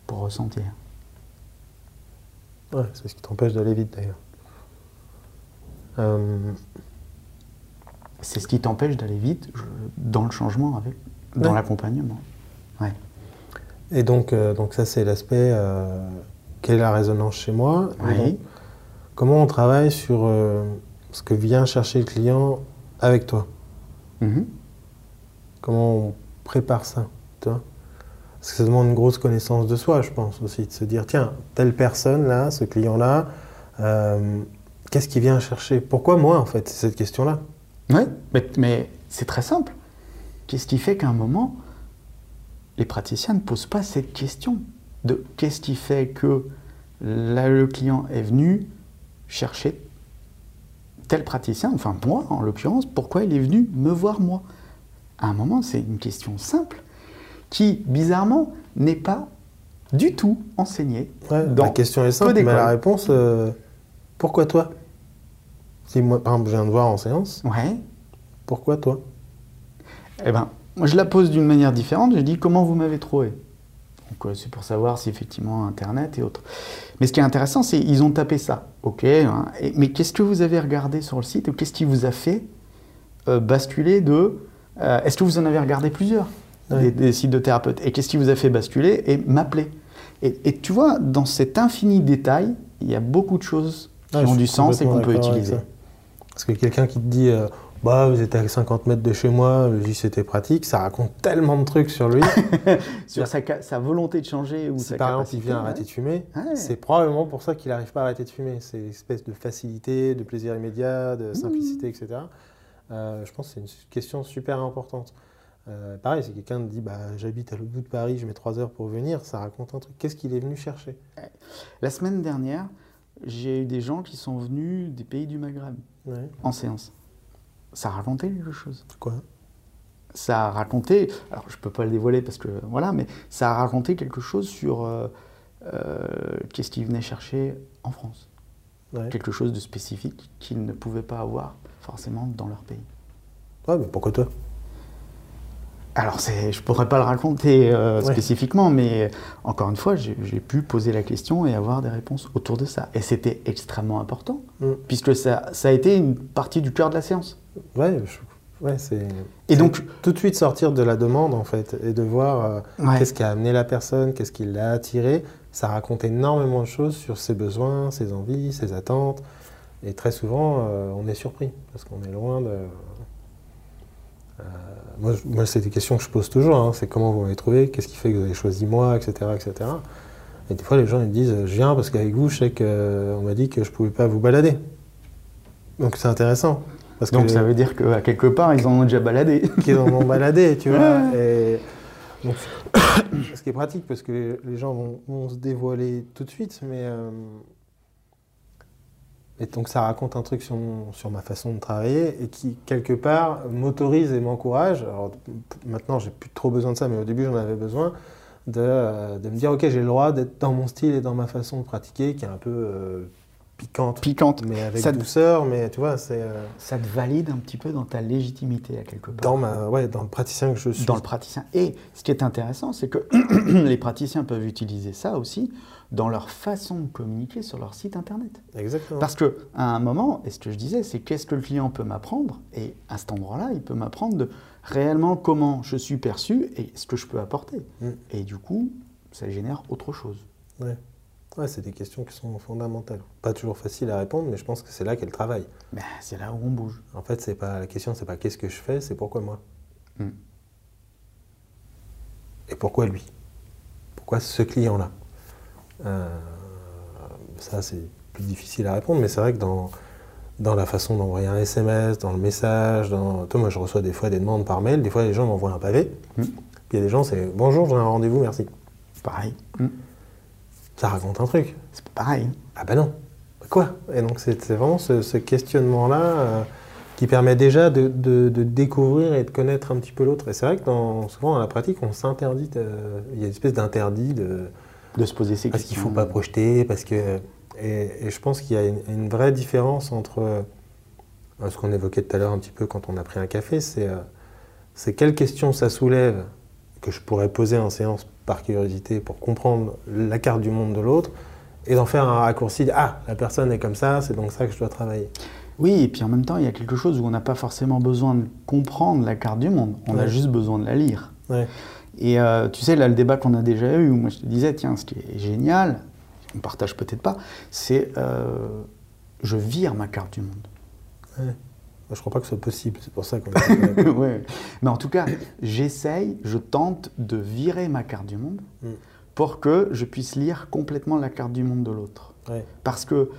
Pour ressentir. Ouais, c'est ce qui t'empêche d'aller vite d'ailleurs. Euh, C'est ce qui t'empêche d'aller vite je- dans le changement, avec, dans Ouais. l'accompagnement. Ouais. et donc, euh, donc ça c'est l'aspect, euh, quelle est la résonance chez moi Et Oui. donc, comment on travaille sur ce que vient chercher le client avec toi Mhm. Comment on prépare ça tu vois Parce que ça demande une grosse connaissance de soi, je pense aussi, de se dire tiens, telle personne là, ce client-là, euh, qu'est-ce qu'il vient chercher? Pourquoi moi en fait C'est cette question-là? Oui, mais, c'est très simple. Qu'est-ce qui fait qu'à un moment, les praticiens ne posent pas cette question de qu'est-ce qui fait que le client est venu chercher tel praticien, enfin moi en l'occurrence, pourquoi il est venu me voir moi? À un moment, c'est une question simple qui, bizarrement, n'est pas du tout enseignée. Ouais, dans la question est simple, mais la réponse, euh, pourquoi toi? Si moi, par exemple, je viens de voir en séance, Ouais, pourquoi toi? Eh ben, moi je la pose d'une manière différente. Je dis comment vous m'avez trouvé? Donc euh, c'est pour savoir si effectivement Internet et autres. Mais ce qui est intéressant, c'est ils ont tapé ça. Ok. hein, et- mais qu'est-ce que vous avez regardé sur le site ou qu'est-ce qui vous a fait euh, basculer de euh, Est-ce que vous en avez regardé plusieurs? Ouais. des, des sites de thérapeutes Et qu'est-ce qui vous a fait basculer et m'appeler et, et tu vois, dans cet infini détail, il y a beaucoup de choses qui ont du sens et qu'on peut utiliser. Parce que quelqu'un qui te dit euh, bah vous êtes à 50 mètres de chez moi, le JCT pratique, ça raconte tellement de trucs sur lui. Sur sa, volonté de changer ou si sa par exemple il vient ouais. arrêter de fumer, Ouais. c'est probablement pour ça qu'il n'arrive pas à arrêter de fumer. C'est une espèce de facilité, de plaisir immédiat, Mmh. de simplicité, etc. Euh, je pense que c'est une question super importante. Euh, pareil, si quelqu'un dit bah, j'habite à l'autre bout de Paris, je mets 3 heures pour venir, ça raconte un truc. Qu'est-ce qu'il est venu chercher? La semaine dernière, j'ai eu des gens qui sont venus des pays du Maghreb Ouais. en séance. Ça racontait quelque chose. Quoi? Ça a raconté, alors je peux pas le dévoiler parce que voilà, mais ça a raconté quelque chose sur euh, euh, qu'est-ce qu'ils venaient chercher en France. ouais. Quelque chose de spécifique qu'ils ne pouvaient pas avoir forcément dans leur pays. Ouais, mais pourquoi toi? Alors, je ne pourrais pas le raconter euh, Ouais. spécifiquement, mais encore une fois, j'ai, pu poser la question et avoir des réponses autour de ça. Et c'était extrêmement important, Mm. puisque ça, ça a été une partie du cœur de la séance. Ouais, je- ouais c'est. Et donc- tout de suite sortir de la demande en fait et de voir euh, Ouais. qu'est-ce qui a amené la personne, qu'est-ce qui l'a attiré. Ça raconte énormément de choses sur ses besoins, ses envies, ses attentes. Et très souvent, euh, on est surpris parce qu'on est loin de. Euh, moi, c'est des questions que je pose toujours. hein. C'est comment vous m'avez trouvé, qu'est-ce qui fait que vous avez choisi moi, etc., etc. Et des fois, les gens ils me disent, je viens parce qu'avec vous, je sais qu'on m'a dit que je pouvais pas vous balader. Donc c'est intéressant. Parce Donc que ça veut dire qu'à quelque part, ils en ont déjà baladé. qu'ils en ont baladé, tu vois. Et donc, ce qui est pratique parce que les gens vont, vont se dévoiler tout de suite, mais euh, et donc ça raconte un truc sur, mon- sur ma façon de travailler et qui quelque part m'autorise et m'encourage. Alors maintenant, j'ai plus trop besoin de ça, mais au début, j'en avais besoin de, euh, de me dire ok, j'ai le droit d'être dans mon style et dans ma façon de pratiquer, qui est un peu euh, piquante, Piquante. mais avec Ça- douceur. Mais tu vois, c'est euh, Ça te valide un petit peu dans ta légitimité à quelque part. dans ma, ouais, dans le praticien que je suis. dans le praticien. Et ce qui est intéressant, c'est que les praticiens peuvent utiliser ça aussi dans leur façon de communiquer sur leur site internet. Exactement. Parce que à un moment, et ce que je disais, c'est qu'est-ce que le client peut m'apprendre Et à cet endroit-là, il peut m'apprendre de réellement comment je suis perçu et ce que je peux apporter. Mm. Et du coup, ça génère autre chose. Ouais. Ouais, c'est des questions qui sont fondamentales. Pas toujours facile à répondre, mais je pense que c'est là qu'est le travail. Ben, c'est là où on bouge. En fait, c'est pas la question, c'est pas qu'est-ce que je fais, c'est pourquoi moi. Mm. Et pourquoi lui? Pourquoi ce client-là? Ça, c'est plus difficile à répondre, mais c'est vrai que dans, dans la façon d'envoyer un SMS, dans le message, dans... Toi, moi, je reçois des fois des demandes par mail, des fois, les gens m'envoient un pavé. Mm. Puis il y a des gens, c'est bonjour, j'ai un rendez-vous, merci. Pareil. Mm. Ça raconte un truc. C'est pas pareil. Ah bah non, Bah quoi? Et donc c'est vraiment ce, ce questionnement-là euh, qui permet déjà de, de- de découvrir et de connaître un petit peu l'autre. Et c'est vrai que dans, souvent dans la pratique, on s'interdit, il y a une espèce d'interdit de, De se poser ces parce questions. qu'il ne faut pas projeter, parce que... Et, et je pense qu'il y a une, une vraie différence entre euh, ce qu'on évoquait tout à l'heure un petit peu quand on a pris un café, c'est euh, c'est quelles questions ça soulève que je pourrais poser en séance par curiosité pour comprendre la carte du monde de l'autre et d'en faire un raccourci de ah la personne est comme ça c'est donc ça que je dois travailler Oui, et puis en même temps, il y a quelque chose où on n'a pas forcément besoin de comprendre la carte du monde. On a juste besoin de la lire. ouais Et euh, tu sais, là, le débat qu'on a déjà eu, où moi je te disais, tiens, ce qui est génial, on partage peut-être pas, c'est euh, je vire ma carte du monde. Ouais. Moi, je crois pas que ce soit possible, c'est pour ça qu'on ouais. Mais en tout cas, j'essaye, je tente de virer ma carte du monde Mm. pour que je puisse lire complètement la carte du monde de l'autre. Ouais. Parce que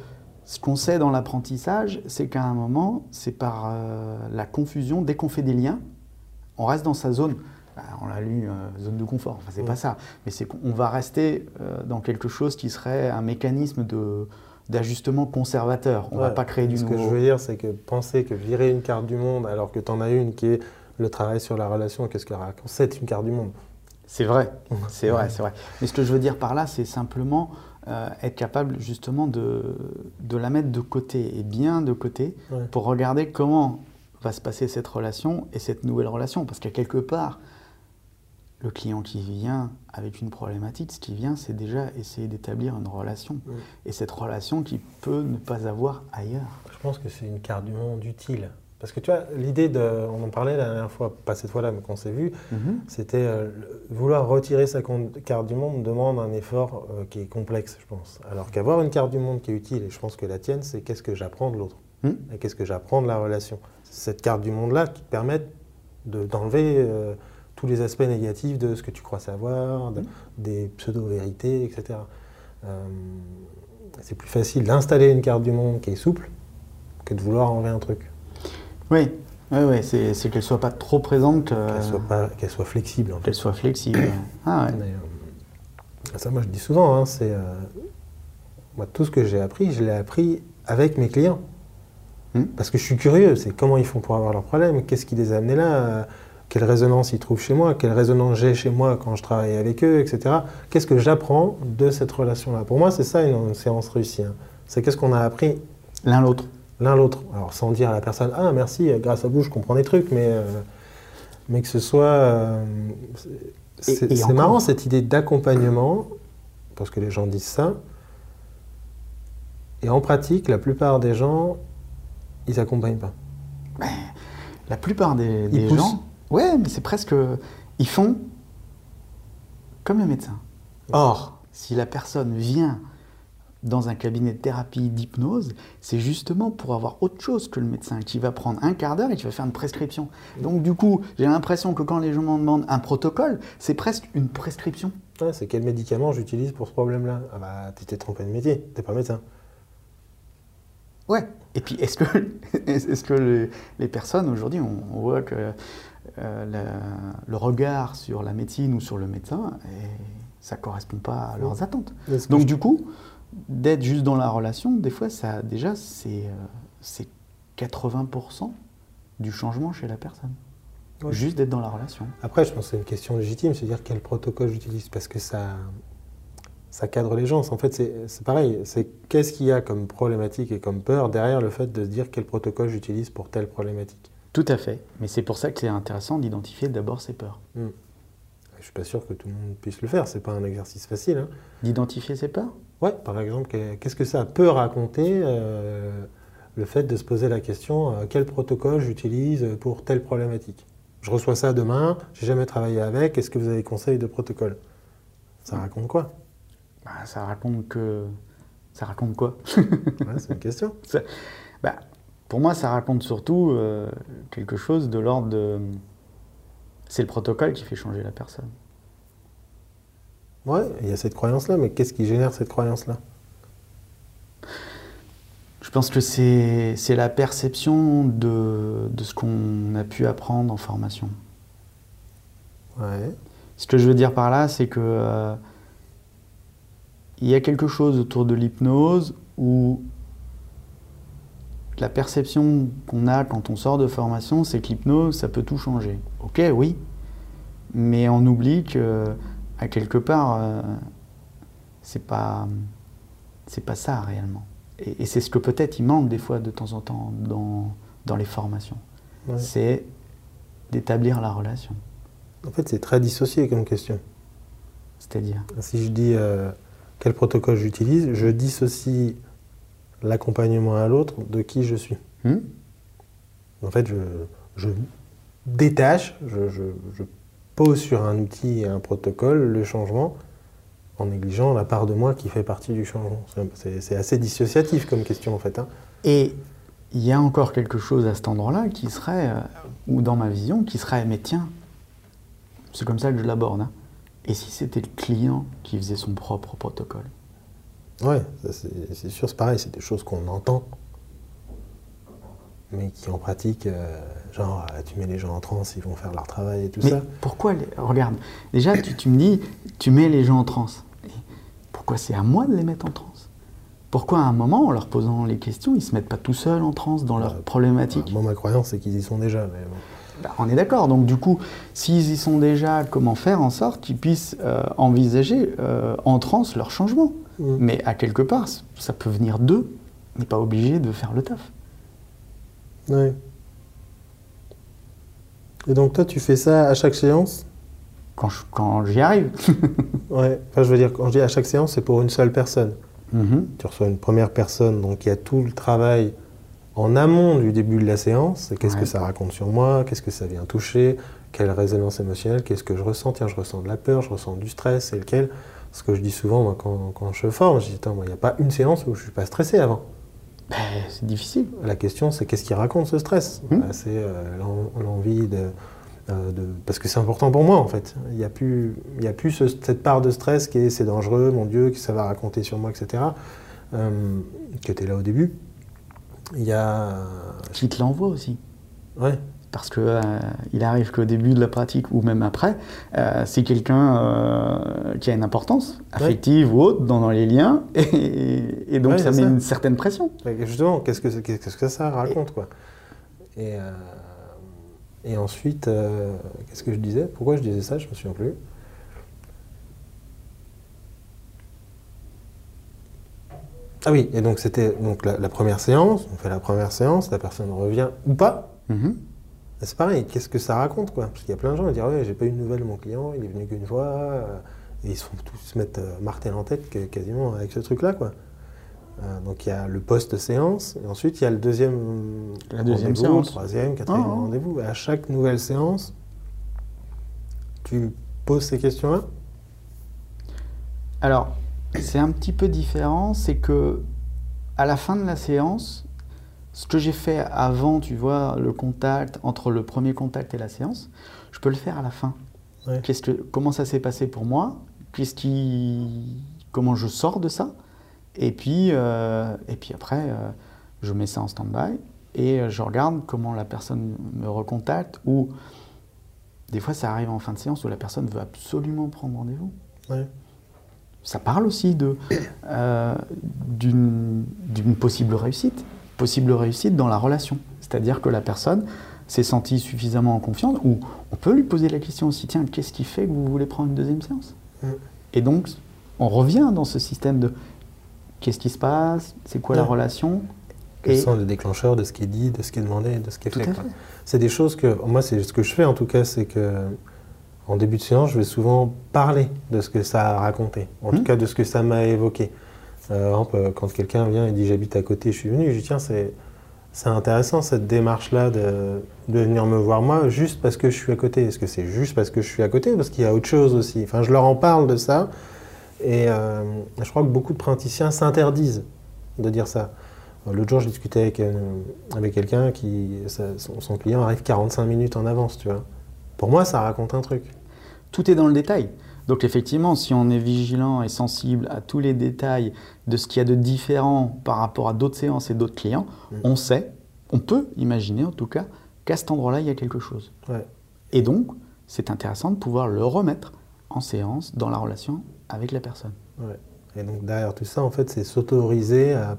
ce qu'on sait dans l'apprentissage, c'est qu'à un moment, c'est par euh, la confusion, dès qu'on fait des liens, on reste dans sa zone. Bah, on l'a lu, euh, zone de confort. Enfin, c'est Mm. pas ça. Mais c'est qu'on va rester euh, dans quelque chose qui serait un mécanisme de d'ajustement conservateur. On va Ouais. pas créer du Ce nouveau. que je veux dire, c'est que penser que virer une carte du monde alors que tu en as une qui est le travail sur la relation, qu'est-ce que raconte? C'est une carte du monde. C'est vrai, c'est vrai, c'est vrai. Mais ce que je veux dire par là, c'est simplement euh, être capable justement de, de la mettre de côté, et bien de côté, Ouais. pour regarder comment va se passer cette relation et cette nouvelle relation. Parce qu'à quelque part, le client qui vient avec une problématique, ce qui vient, c'est déjà essayer d'établir une relation. Et cette relation qui peut ne pas avoir ailleurs. Je pense que c'est une carte du monde utile. Parce que tu vois, l'idée de. On en parlait la dernière fois, pas cette fois-là, mais qu'on s'est vu, c'était euh, vouloir retirer sa carte du monde demande un effort euh, qui est complexe, je pense. Alors qu'avoir une carte du monde qui est utile, et je pense que la tienne, c'est qu'est-ce que j'apprends de l'autre? Hmm. et qu'est-ce que j'apprends de la relation? Cette carte du monde-là qui te permet de- d'enlever euh, tous les aspects négatifs de ce que tu crois savoir, de- des pseudo-vérités, etc. Euh, c'est plus facile d'installer une carte du monde qui est souple que de vouloir enlever un truc. Oui, oui, oui, c'est qu'elle soit pas trop présente, euh, Qu'elle soit, pas- qu'elle soit flexible. En fait. qu'elle soit flexible. ah ouais. Mais, euh, ça, moi, je dis souvent, hein, c'est euh, moi tout ce que j'ai appris, je l'ai appris avec mes clients. Hmm. Parce que je suis curieux, c'est comment ils font pour avoir leurs problèmes, qu'est-ce qui les a amenés là, quelle résonance ils trouvent chez moi, quelle résonance j'ai chez moi quand je travaille avec eux, etc. Qu'est-ce que j'apprends de cette relation-là? Pour moi, c'est ça une, séance réussie. hein. C'est qu'est-ce qu'on a appris L'un l'autre. l'un l'autre. Alors sans dire à la personne ah merci, euh, grâce à vous je comprends des trucs, mais euh, mais que ce soit euh, c'est marrant cette idée d'accompagnement parce que les gens disent ça. Et en pratique, la plupart des gens ils accompagnent pas. La plupart des, gens, ouais, mais c'est presque, ils font comme le médecin. Or, si la personne vient dans un cabinet de thérapie d'hypnose, c'est justement pour avoir autre chose que le médecin qui va prendre un quart d'heure et qui va faire une prescription. Donc du coup, j'ai l'impression que quand les gens m'en demandent un protocole, c'est presque une prescription. Ouais, c'est quel médicament j'utilise pour ce problème-là? Ah bah tu t'es trompé de métier, t'es pas médecin. Ouais. Et puis, est-ce que, est-ce que les, les personnes aujourd'hui, on, on voit que euh, le regard sur la médecine ou sur le médecin, eh, ça correspond pas à leurs attentes. Donc du coup, d'être juste dans la relation, des fois, ça déjà c'est euh, c'est 80% du changement chez la personne. Juste d'être dans la relation. Après, je pense que c'est une question légitime, c'est dire quel protocole j'utilise, parce que ça, ça cadre les gens. En fait, c'est c'est pareil. C'est qu'est-ce qu'il y a comme problématique et comme peur derrière le fait de se dire quel protocole j'utilise pour telle problématique. Tout à fait. Mais c'est pour ça que c'est intéressant d'identifier d'abord ses peurs. Je suis pas sûr que tout le monde puisse le faire. C'est pas un exercice facile. hein. D'identifier ses peurs? Ouais, par exemple, que- qu'est-ce que ça peut raconter euh, le fait de se poser la question euh, quel protocole j'utilise pour telle problématique? Je reçois ça demain, j'ai jamais travaillé avec, est-ce que vous avez conseil de protocole? Ça raconte quoi? Bah, Ça raconte que... Ça raconte quoi? Ouais, C'est une question. Bah, pour moi, ça raconte surtout euh, quelque chose de l'ordre de. C'est le protocole qui fait changer la personne. Ouais, il y a cette croyance-là, mais qu'est-ce qui génère cette croyance-là? Je pense que c'est la perception de, de ce qu'on a pu apprendre en formation. Ouais. Ce que je veux dire par là, c'est que euh, il y a quelque chose autour de l'hypnose où la perception qu'on a quand on sort de formation, c'est que l'hypnose, ça peut tout changer. Ok, oui, mais on oublie que à quelque part, euh, c'est pas c'est pas ça réellement. Et, et c'est ce que peut-être il manque des fois de temps en temps dans, dans les formations. Ouais. C'est d'établir la relation. En fait, c'est très dissocié comme question. C'est-à-dire? Si je dis euh, quel protocole j'utilise, je dissocie l'accompagnement à l'autre de qui je suis. Hmm? En fait, je, je détache, je, je- je pose sur un outil et un protocole le changement en négligeant la part de moi qui fait partie du changement. C'est assez dissociatif comme question en fait. hein. Et il y a encore quelque chose à cet endroit-là qui serait, euh, ou dans ma vision, qui serait, mais tiens, c'est comme ça que je l'aborde. hein. Et si c'était le client qui faisait son propre protocole? Ça, c'est sûr, c'est pareil, c'est des choses qu'on entend, mais qui en pratique, euh, genre, euh, tu mets les gens en transe, ils vont faire leur travail et tout Mais ça. pourquoi les- Regarde, déjà, tu, tu me dis, tu mets les gens en transe. Pourquoi c'est à moi de les mettre en transe? Pourquoi à un moment, en leur posant les questions, ils se mettent pas tout seuls en transe dans leurs Euh, problématiques Moi, ma croyance, c'est qu'ils y sont déjà. Mais bon. Bah, On est d'accord. Donc du coup, s'ils y sont déjà, comment faire en sorte qu'ils puissent euh, envisager euh, en transe leur changement? Mm. Mais à quelque part, ça peut venir d'eux. On n'est pas obligé de faire le taf. Ouais. Et donc, toi, tu fais ça à chaque séance? Quand je- quand j'y arrive. Ouais. Enfin, je veux dire, quand je dis à chaque séance, c'est pour une seule personne. Mhm. Tu reçois une première personne, donc il y a tout le travail en amont du début de la séance. Qu'est-ce Ouais. que ça raconte sur moi? Qu'est-ce que ça vient toucher? Quelle résonance émotionnelle? Qu'est-ce que je ressens? Tiens, je ressens de la peur, je ressens du stress, c'est lequel? Ce que je dis souvent moi, quand, quand je forme, je dis il n'y a pas une séance où je ne suis pas stressé avant. Ben, c'est difficile. La question, c'est qu'est-ce qui raconte ce stress? Hmm. Bah, C'est euh, l'en- l'envie de, euh, de- Parce que c'est important pour moi, en fait. Il n'y a plus, il y a plus ce- cette part de stress qui est c'est dangereux, mon Dieu, que ça va raconter sur moi, etc. Euh, qui était là au début. Il y a. Qui te l'envoie aussi. Ouais, Parce que euh, il arrive qu'au début de la pratique ou même après, euh, c'est quelqu'un euh, qui a une importance affective ou autre dans, dans les liens, et, et donc Ouais, ça met ça. une certaine pression. Justement, qu'est-ce que, c'est- qu'est-ce que ça raconte, quoi et, euh, et ensuite, qu'est-ce que je disais? Pourquoi je disais ça? Je me souviens plus. Ah oui, et donc c'était donc la, la première séance, on fait la première séance, la personne revient ou pas. Mhm. Et C'est pareil, qu'est-ce que ça raconte quoi? Parce qu'il y a plein de gens qui disent Ouais, j'ai pas eu de nouvelles de mon client, il est venu qu'une fois, euh, et ils se font tous mettre euh, martel en tête que- quasiment avec ce truc-là quoi. Euh, donc il y a le post-séance, et ensuite il y a le deuxième, La deuxième séance. le troisième, quatrième Ah, ah. rendez-vous. Et à chaque nouvelle séance, tu poses ces questions-là? Alors, c'est un petit peu différent, c'est que à la fin de la séance, ce que j'ai fait avant, tu vois, le contact, entre le premier contact et la séance, je peux le faire à la fin. Ouais. Qu'est-ce que, comment ça s'est passé pour moi? Qu'est-ce qui, comment je sors de ça? Et puis, euh, et puis après, euh, je mets ça en stand-by et euh, je regarde comment la personne me recontacte ou des fois ça arrive en fin de séance où la personne veut absolument prendre rendez-vous Ouais. ça parle aussi de euh, d'une d'une possible réussite, possible réussite dans la relation. C'est-à-dire que la personne s'est sentie suffisamment en confiance, ou on peut lui poser la question aussi, tiens, qu'est-ce qui fait que vous voulez prendre une deuxième séance? Mm. Et donc, on revient dans ce système de qu'est-ce qui se passe, c'est quoi la Ouais. relation? Quels Et- sont les déclencheurs de ce qui est dit, de ce qui est demandé, de ce qui est fait. C'est des choses que, moi, c'est ce que je fais en tout cas, c'est que en début de séance, je vais souvent parler de ce que ça a raconté, en Hmm. tout cas de ce que ça m'a évoqué. Euh, par exemple, euh, quand quelqu'un vient et dit j'habite à côté, je suis venu, je dis tiens, c'est c'est intéressant cette démarche-là de, venir me voir moi juste parce que je suis à côté. Est-ce que c'est juste parce que je suis à côté Parce qu'il y a autre chose aussi? Enfin, je leur en parle de ça et euh, je crois que beaucoup de praticiens s'interdisent de dire ça. L'autre jour, je discutais avec, avec quelqu'un qui, son client arrive 45 minutes en avance, tu vois. Pour moi, ça raconte un truc. tout est dans le détail. Donc effectivement, si on est vigilant et sensible à tous les détails de ce qu'il y a de différent par rapport à d'autres séances et d'autres clients, Mm. on sait, on peut imaginer en tout cas, qu'à cet endroit-là, il y a quelque chose. Ouais. Et donc, c'est intéressant de pouvoir le remettre en séance dans la relation avec la personne. Ouais. Et donc derrière tout ça, en fait, c'est s'autoriser à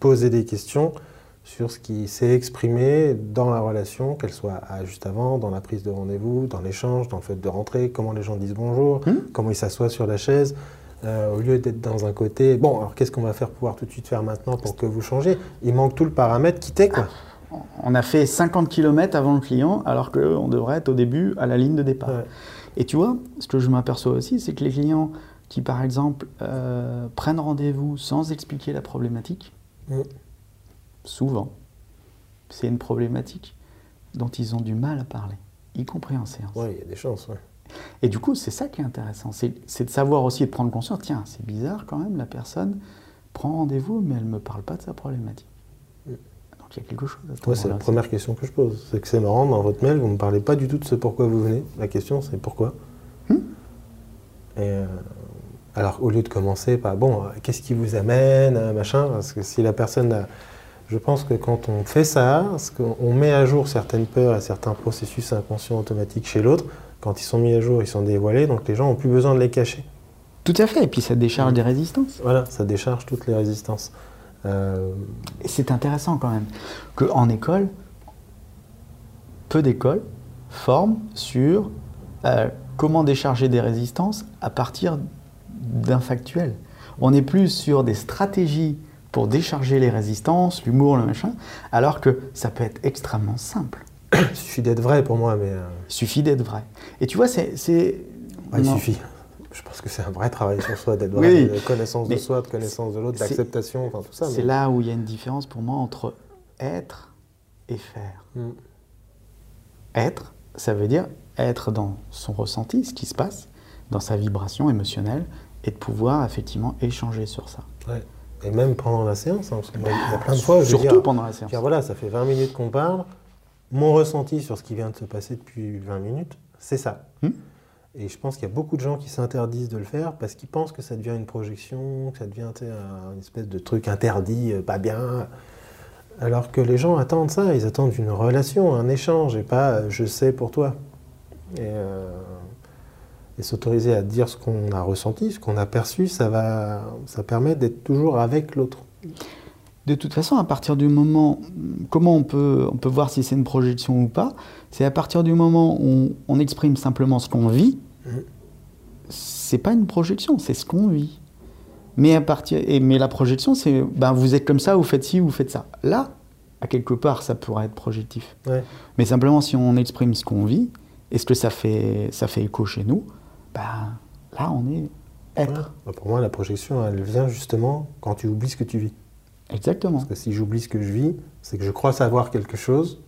poser des questions sur ce qui s'est exprimé dans la relation, qu'elle soit juste avant, dans la prise de rendez-vous, dans l'échange, dans le fait de rentrer, comment les gens disent bonjour, Hmm. comment ils s'assoient sur la chaise, euh, au lieu d'être dans un côté. Bon, alors qu'est-ce qu'on va faire pouvoir tout de suite faire maintenant pour que vous changiez Il manque tout le paramètre qui t'est, quoi. On a fait 50 km avant le client, alors qu'on devrait être au début à la ligne de départ. Ouais. Et tu vois, ce que je m'aperçois aussi, c'est que les clients qui, par exemple, euh, prennent rendez-vous sans expliquer la problématique, Mm. Souvent, c'est une problématique dont ils ont du mal à parler, y compris en séance. Ouais, il y a des chances, ouais. Et du coup, c'est ça qui est intéressant, c'est de savoir aussi et de prendre conscience, tiens, c'est bizarre quand même, la personne prend rendez-vous, mais elle ne me parle pas de sa problématique. Donc il y a quelque chose. à Ouais, c'est la première question que je pose. C'est que c'est marrant, dans votre mail, vous ne me parlez pas du tout de ce pourquoi vous venez. La question, c'est pourquoi. Hmm. Et euh, alors, au lieu de commencer par, bon, euh, qu'est-ce qui vous amène, euh, machin, parce que si la personne a- Je pense que quand on fait ça, on met à jour certaines peurs et certains processus inconscients automatiques chez l'autre, quand ils sont mis à jour, ils sont dévoilés, donc les gens n'ont plus besoin de les cacher. Tout à fait. Et puis ça décharge des résistances. Voilà, ça décharge toutes les résistances. Euh, c'est intéressant quand même qu'en école, peu d'écoles forment sur euh, comment décharger des résistances à partir d'un factuel. On est plus sur des stratégies pour décharger les résistances, l'humour, le machin, alors que ça peut être extrêmement simple. il suffit d'être vrai pour moi, mais euh, Il suffit d'être vrai. Et tu vois, c'est... Ouais, il suffit. Je pense que c'est un vrai travail sur soi, d'être Oui. vrai, de connaissance de soi, de connaissance de l'autre, d'acceptation, enfin tout ça. C'est mais- là où il y a une différence pour moi entre être et faire. Mm. Être, ça veut dire être dans son ressenti, ce qui se passe, dans sa vibration émotionnelle, et de pouvoir effectivement échanger sur ça. Ouais. Et même pendant la séance, hein, parce que il y a plein de fois, je Surtout dire, pendant la séance. dire, voilà, ça fait 20 minutes qu'on parle, mon ressenti sur ce qui vient de se passer depuis 20 minutes, c'est ça. Hmm. Et je pense qu'il y a beaucoup de gens qui s'interdisent de le faire parce qu'ils pensent que ça devient une projection, que ça devient une espèce de truc interdit, euh, pas bien. Alors que les gens attendent ça, ils attendent une relation, un échange, et pas euh, je sais pour toi. Et, euh, et s'autoriser à dire ce qu'on a ressenti, ce qu'on a perçu, ça, va, ça permet d'être toujours avec l'autre. De toute façon, à partir du moment, comment on peut, on peut voir si c'est une projection ou pas, c'est à partir du moment où on, on exprime simplement ce qu'on vit, Mhm. c'est pas une projection, c'est ce qu'on vit. Mais, à partir, et, mais la projection, c'est ben, vous êtes comme ça, vous faites ci, vous faites ça. Là, à quelque part, ça pourrait être projectif. Ouais. Mais simplement, si on exprime ce qu'on vit, est-ce que ça fait, ça fait écho chez nous? Ben, Là, on est être. Bah, pour moi, la projection, elle vient justement quand tu oublies ce que tu vis. Exactement. Parce que si j'oublie ce que je vis, c'est que je crois savoir quelque chose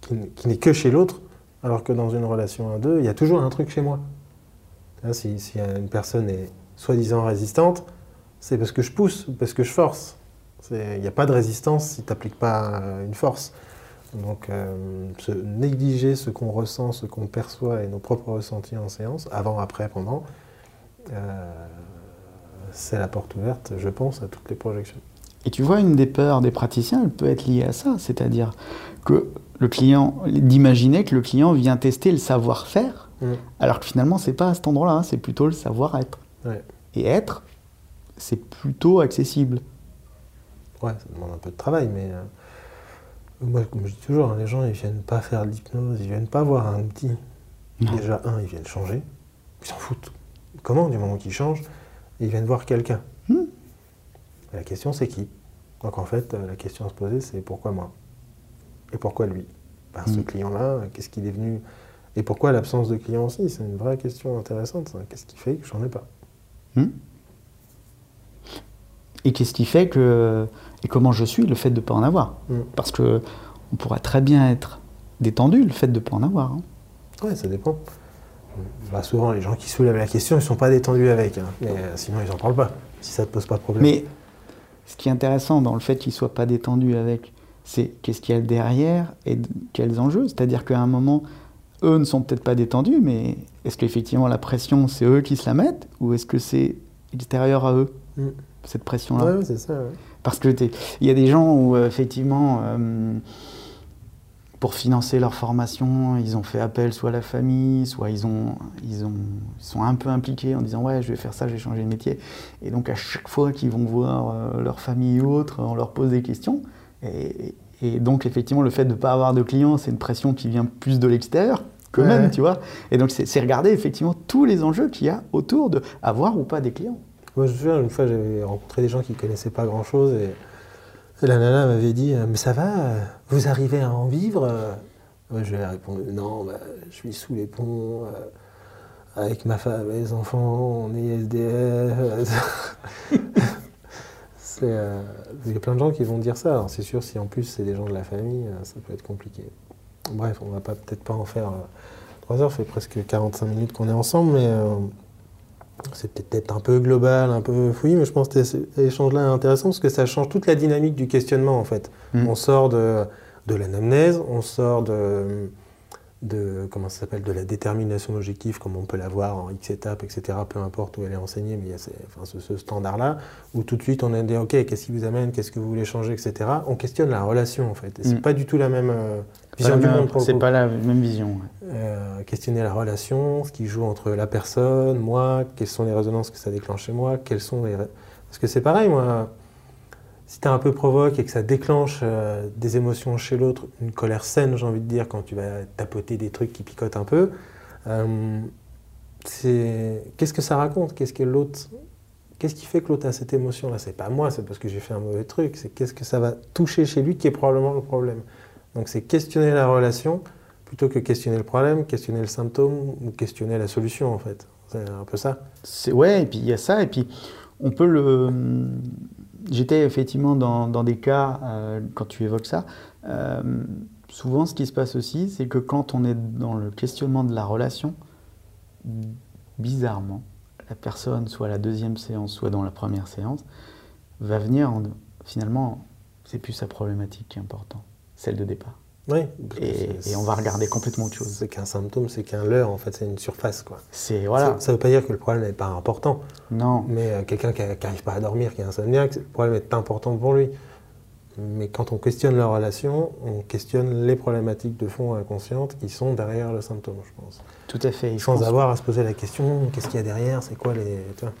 qui, n'est que chez l'autre, alors que dans une relation à deux, il y a toujours un truc chez moi. Là, si, si une personne est soi-disant résistante, c'est parce que je pousse, ou parce que je force. Il n'y a pas de résistance si tu n'appliques pas une force. Donc, euh, se négliger ce qu'on ressent, ce qu'on perçoit et nos propres ressentis en séance, avant, après, pendant, euh, c'est la porte ouverte, je pense, à toutes les projections. Et tu vois, une des peurs des praticiens, elle peut être liée à ça, c'est-à-dire que le client, d'imaginer que le client vient tester le savoir-faire, Mm. alors que finalement, c'est pas à cet endroit-là, hein, c'est plutôt le savoir-être. Ouais. Et être, c'est plutôt accessible. Ouais, ça demande un peu de travail, mais euh, moi, comme je dis toujours, hein, les gens, ils viennent pas faire de l'hypnose, ils viennent pas voir un outil. Non. Déjà, un, ils viennent changer, ils s'en foutent. Comment, du moment qu'ils changent, ils viennent voir quelqu'un. Hmm. La question, c'est qui? Donc en fait, euh, la question à se poser, c'est pourquoi moi? Et pourquoi lui? Ben, Ce Hmm. client-là, qu'est-ce qu'il est venu? Et pourquoi l'absence de client aussi? C'est une vraie question intéressante. Qu'est-ce qui fait que j'en ai pas? Hmm et qu'est-ce qui fait que. Et comment je suis, le fait de ne pas en avoir Hmm. Parce que on pourrait très bien être détendu, le fait de ne pas en avoir. hein. Ouais, ça dépend. Bah, souvent, les gens qui soulèvent la question, ils sont pas détendus avec. hein. Mais euh, sinon, ils en parlent pas. Si ça te pose pas de problème. Mais ce qui est intéressant dans le fait qu'il ne soit pas détendu avec, c'est qu'est-ce qu'il y a derrière et quels enjeux. C'est-à-dire qu'à un moment, eux ne sont peut-être pas détendus, mais est-ce qu'effectivement la pression, c'est eux qui se la mettent ou est-ce que c'est extérieur à eux, Mm. Cette pression-là Ouais, c'est ça. ouais. Parce que il y a des gens où, euh, effectivement, euh, pour financer leur formation, ils ont fait appel soit à la famille, soit ils, ont, ils, ont, ils sont un peu impliqués en disant Ouais, je vais faire ça, je vais changer de métier. Et donc, à chaque fois qu'ils vont voir euh, leur famille ou autre, on leur pose des questions. Et, et donc, effectivement, le fait de ne pas avoir de clients, c'est une pression qui vient plus de l'extérieur que Ouais. même, tu vois. Et donc, c'est c'est regarder effectivement tous les enjeux qu'il y a autour de avoir ou pas des clients. Moi, je me souviens, une fois, j'avais rencontré des gens qui connaissaient pas grand-chose et, la nana m'avait dit euh, Mais ça va Vous arrivez à en vivre? Moi, je lui ai répondu Non, bah, je suis sous les ponts, euh, avec ma femme et les enfants, on est SDF. Euh, Il y a plein de gens qui vont dire ça. Alors, c'est sûr, si en plus c'est des gens de la famille, ça peut être compliqué. Bref, on va pas peut-être pas en faire trois heures, ça fait presque 45 minutes qu'on est ensemble, mais. C'est peut-être un peu global, un peu fouillis, mais je pense que cet échange-là est intéressant parce que ça change toute la dynamique du questionnement en fait. Mm. On sort de, de l'anamnèse, on sort de, de comment ça s'appelle de la détermination d'objectifs comme on peut l'avoir en X étapes, etc. Peu importe où elle est enseignée, mais il y a ces- enfin, ce, ce standard-là où tout de suite on a dit ok qu'est-ce qui vous amène, qu'est-ce que vous voulez changer, etc. On questionne la relation en fait. Et c'est Mm. pas du tout la même euh, vision du monde C'est pas la même vision. ouais. Euh, questionner la relation, ce qui joue entre la personne, moi, quelles sont les résonances que ça déclenche chez moi, quelles sont les... Parce que c'est pareil, moi, si tu es un peu provoque et que ça déclenche euh, des émotions chez l'autre, une colère saine, j'ai envie de dire, quand tu vas tapoter des trucs qui picotent un peu, euh. Qu'est-ce que ça raconte? Qu'est-ce que l'autre... Qu'est-ce qui fait que l'autre a cette émotion-là? C'est pas moi, c'est parce que j'ai fait un mauvais truc, c'est qu'est-ce que ça va toucher chez lui qui est probablement le problème. Donc c'est questionner la relation, plutôt que questionner le problème, questionner le symptôme ou questionner la solution en fait. C'est un peu ça. C'est ouais, et puis il y a ça, et puis on peut le. J'étais effectivement dans, des cas euh, quand tu évoques ça. euh, souvent, ce qui se passe aussi, c'est que quand on est dans le questionnement de la relation, bizarrement, la personne, soit à la deuxième séance, soit dans la première séance, va venir en, finalement, c'est plus sa problématique qui est importante, celle de départ. Oui. Et- et on va regarder complètement autre chose. C'est qu'un symptôme, c'est qu'un leurre en fait, c'est une surface quoi. C'est voilà, Ça ne veut pas dire que le problème n'est pas important, non, mais euh, quelqu'un qui n'arrive pas à dormir, qui est insomniaque, le problème est important pour lui. Mais quand on questionne la relation, on questionne les problématiques de fond inconscientes qui sont derrière le symptôme, je pense. tout à fait. Sans pense- avoir à se poser la question, qu'est-ce qu'il y a derrière, c'est quoi les... tu vois.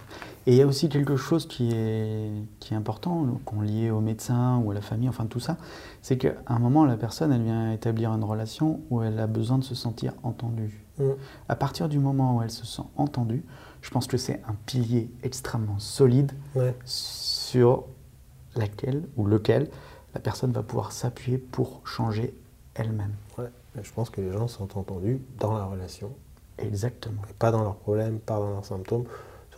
Et il y a aussi quelque chose qui est, qui est important, qu'on lié au médecin ou à la famille, enfin tout ça, c'est qu'à un moment, la personne, elle vient établir une relation où elle a besoin de se sentir entendue. Mm. À partir du moment où elle se sent entendue, je pense que c'est un pilier extrêmement solide Ouais. sur laquelle ou lequel la personne va pouvoir s'appuyer pour changer elle-même. Ouais. Je pense que les gens sont entendus dans la relation Exactement. et pas dans leurs problèmes, pas dans leurs symptômes.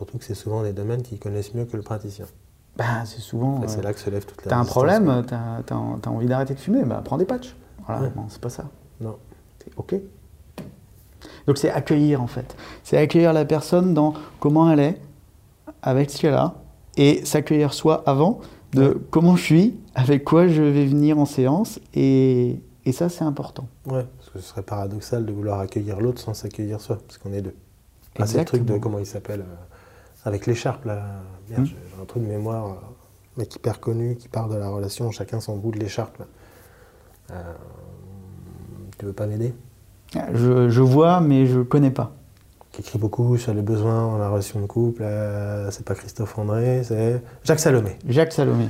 Surtout que c'est souvent des domaines qu'ils connaissent mieux que le praticien. Ben, c'est souvent. C'est euh, là que se lève toute la T'as un problème, t'as t'as- t'as envie d'arrêter de fumer, bah prends des patchs. Voilà, Ouais. c'est pas ça. Non. C'est OK. Donc c'est accueillir en fait. C'est accueillir la personne dans comment elle est, avec ce qu'elle a, et s'accueillir soi avant de Ouais. comment je suis, avec quoi je vais venir en séance, et, et ça c'est important. Ouais, parce que ce serait paradoxal de vouloir accueillir l'autre sans s'accueillir soi, parce qu'on est deux. Ah, c'est le truc de, comment il s'appelle, euh, avec l'écharpe là. Merde, Hmm. j'ai un truc de mémoire, euh, mec hyper connu qui parle de la relation, chacun son bout de l'écharpe. Euh, tu veux pas m'aider? Je, je vois, mais je connais pas. Qui écrit beaucoup sur les besoins dans la relation de couple. euh, c'est pas Christophe André, c'est Jacques Salomé. Jacques Salomé.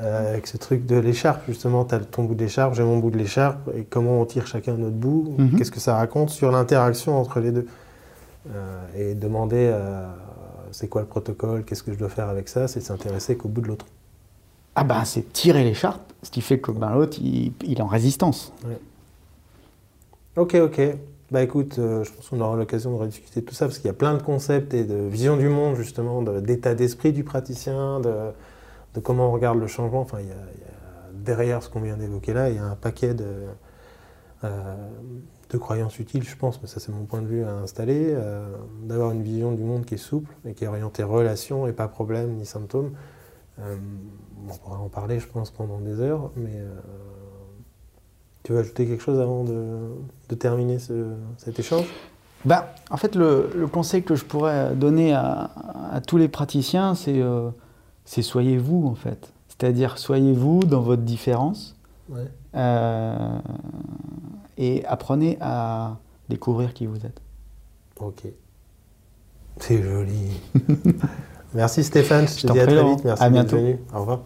Euh, avec ce truc de l'écharpe, justement, tu as ton bout de l'écharpe, j'ai mon bout de l'écharpe, et comment on tire chacun notre bout, Mhm. qu'est-ce que ça raconte sur l'interaction entre les deux? Et demander c'est quoi le protocole, qu'est-ce que je dois faire avec ça, c'est s'intéresser qu'au bout de l'autre. Ah ben c'est tirer l'écharpe, ce qui fait que ben, l'autre il, il est en résistance. Ok, ok. Bah écoute, euh, je pense qu'on aura l'occasion de rediscuter de tout ça, parce qu'il y a plein de concepts et de vision du monde, justement, de- d'état d'esprit du praticien, de, de comment on regarde le changement. Enfin, il y a, il y a- derrière ce qu'on vient d'évoquer là, il y a un paquet de, euh, de croyances utiles, je pense, mais ça c'est mon point de vue à installer, euh, d'avoir une vision du monde qui est souple et qui est orientée relation et pas problème ni symptômes. Euh, on pourra en parler, je pense, pendant des heures, mais euh, tu veux ajouter quelque chose avant de, terminer ce- cet échange? Ben, en fait, le, le conseil que je pourrais donner à, à tous les praticiens, c'est c'est soyez vous, en fait. C'est-à-dire, soyez vous dans votre différence Ouais. euh, et apprenez à découvrir qui vous êtes. Ok. C'est joli. Merci Stéphane, je te t'en dis à très vite. Merci À bientôt. venu. Au revoir.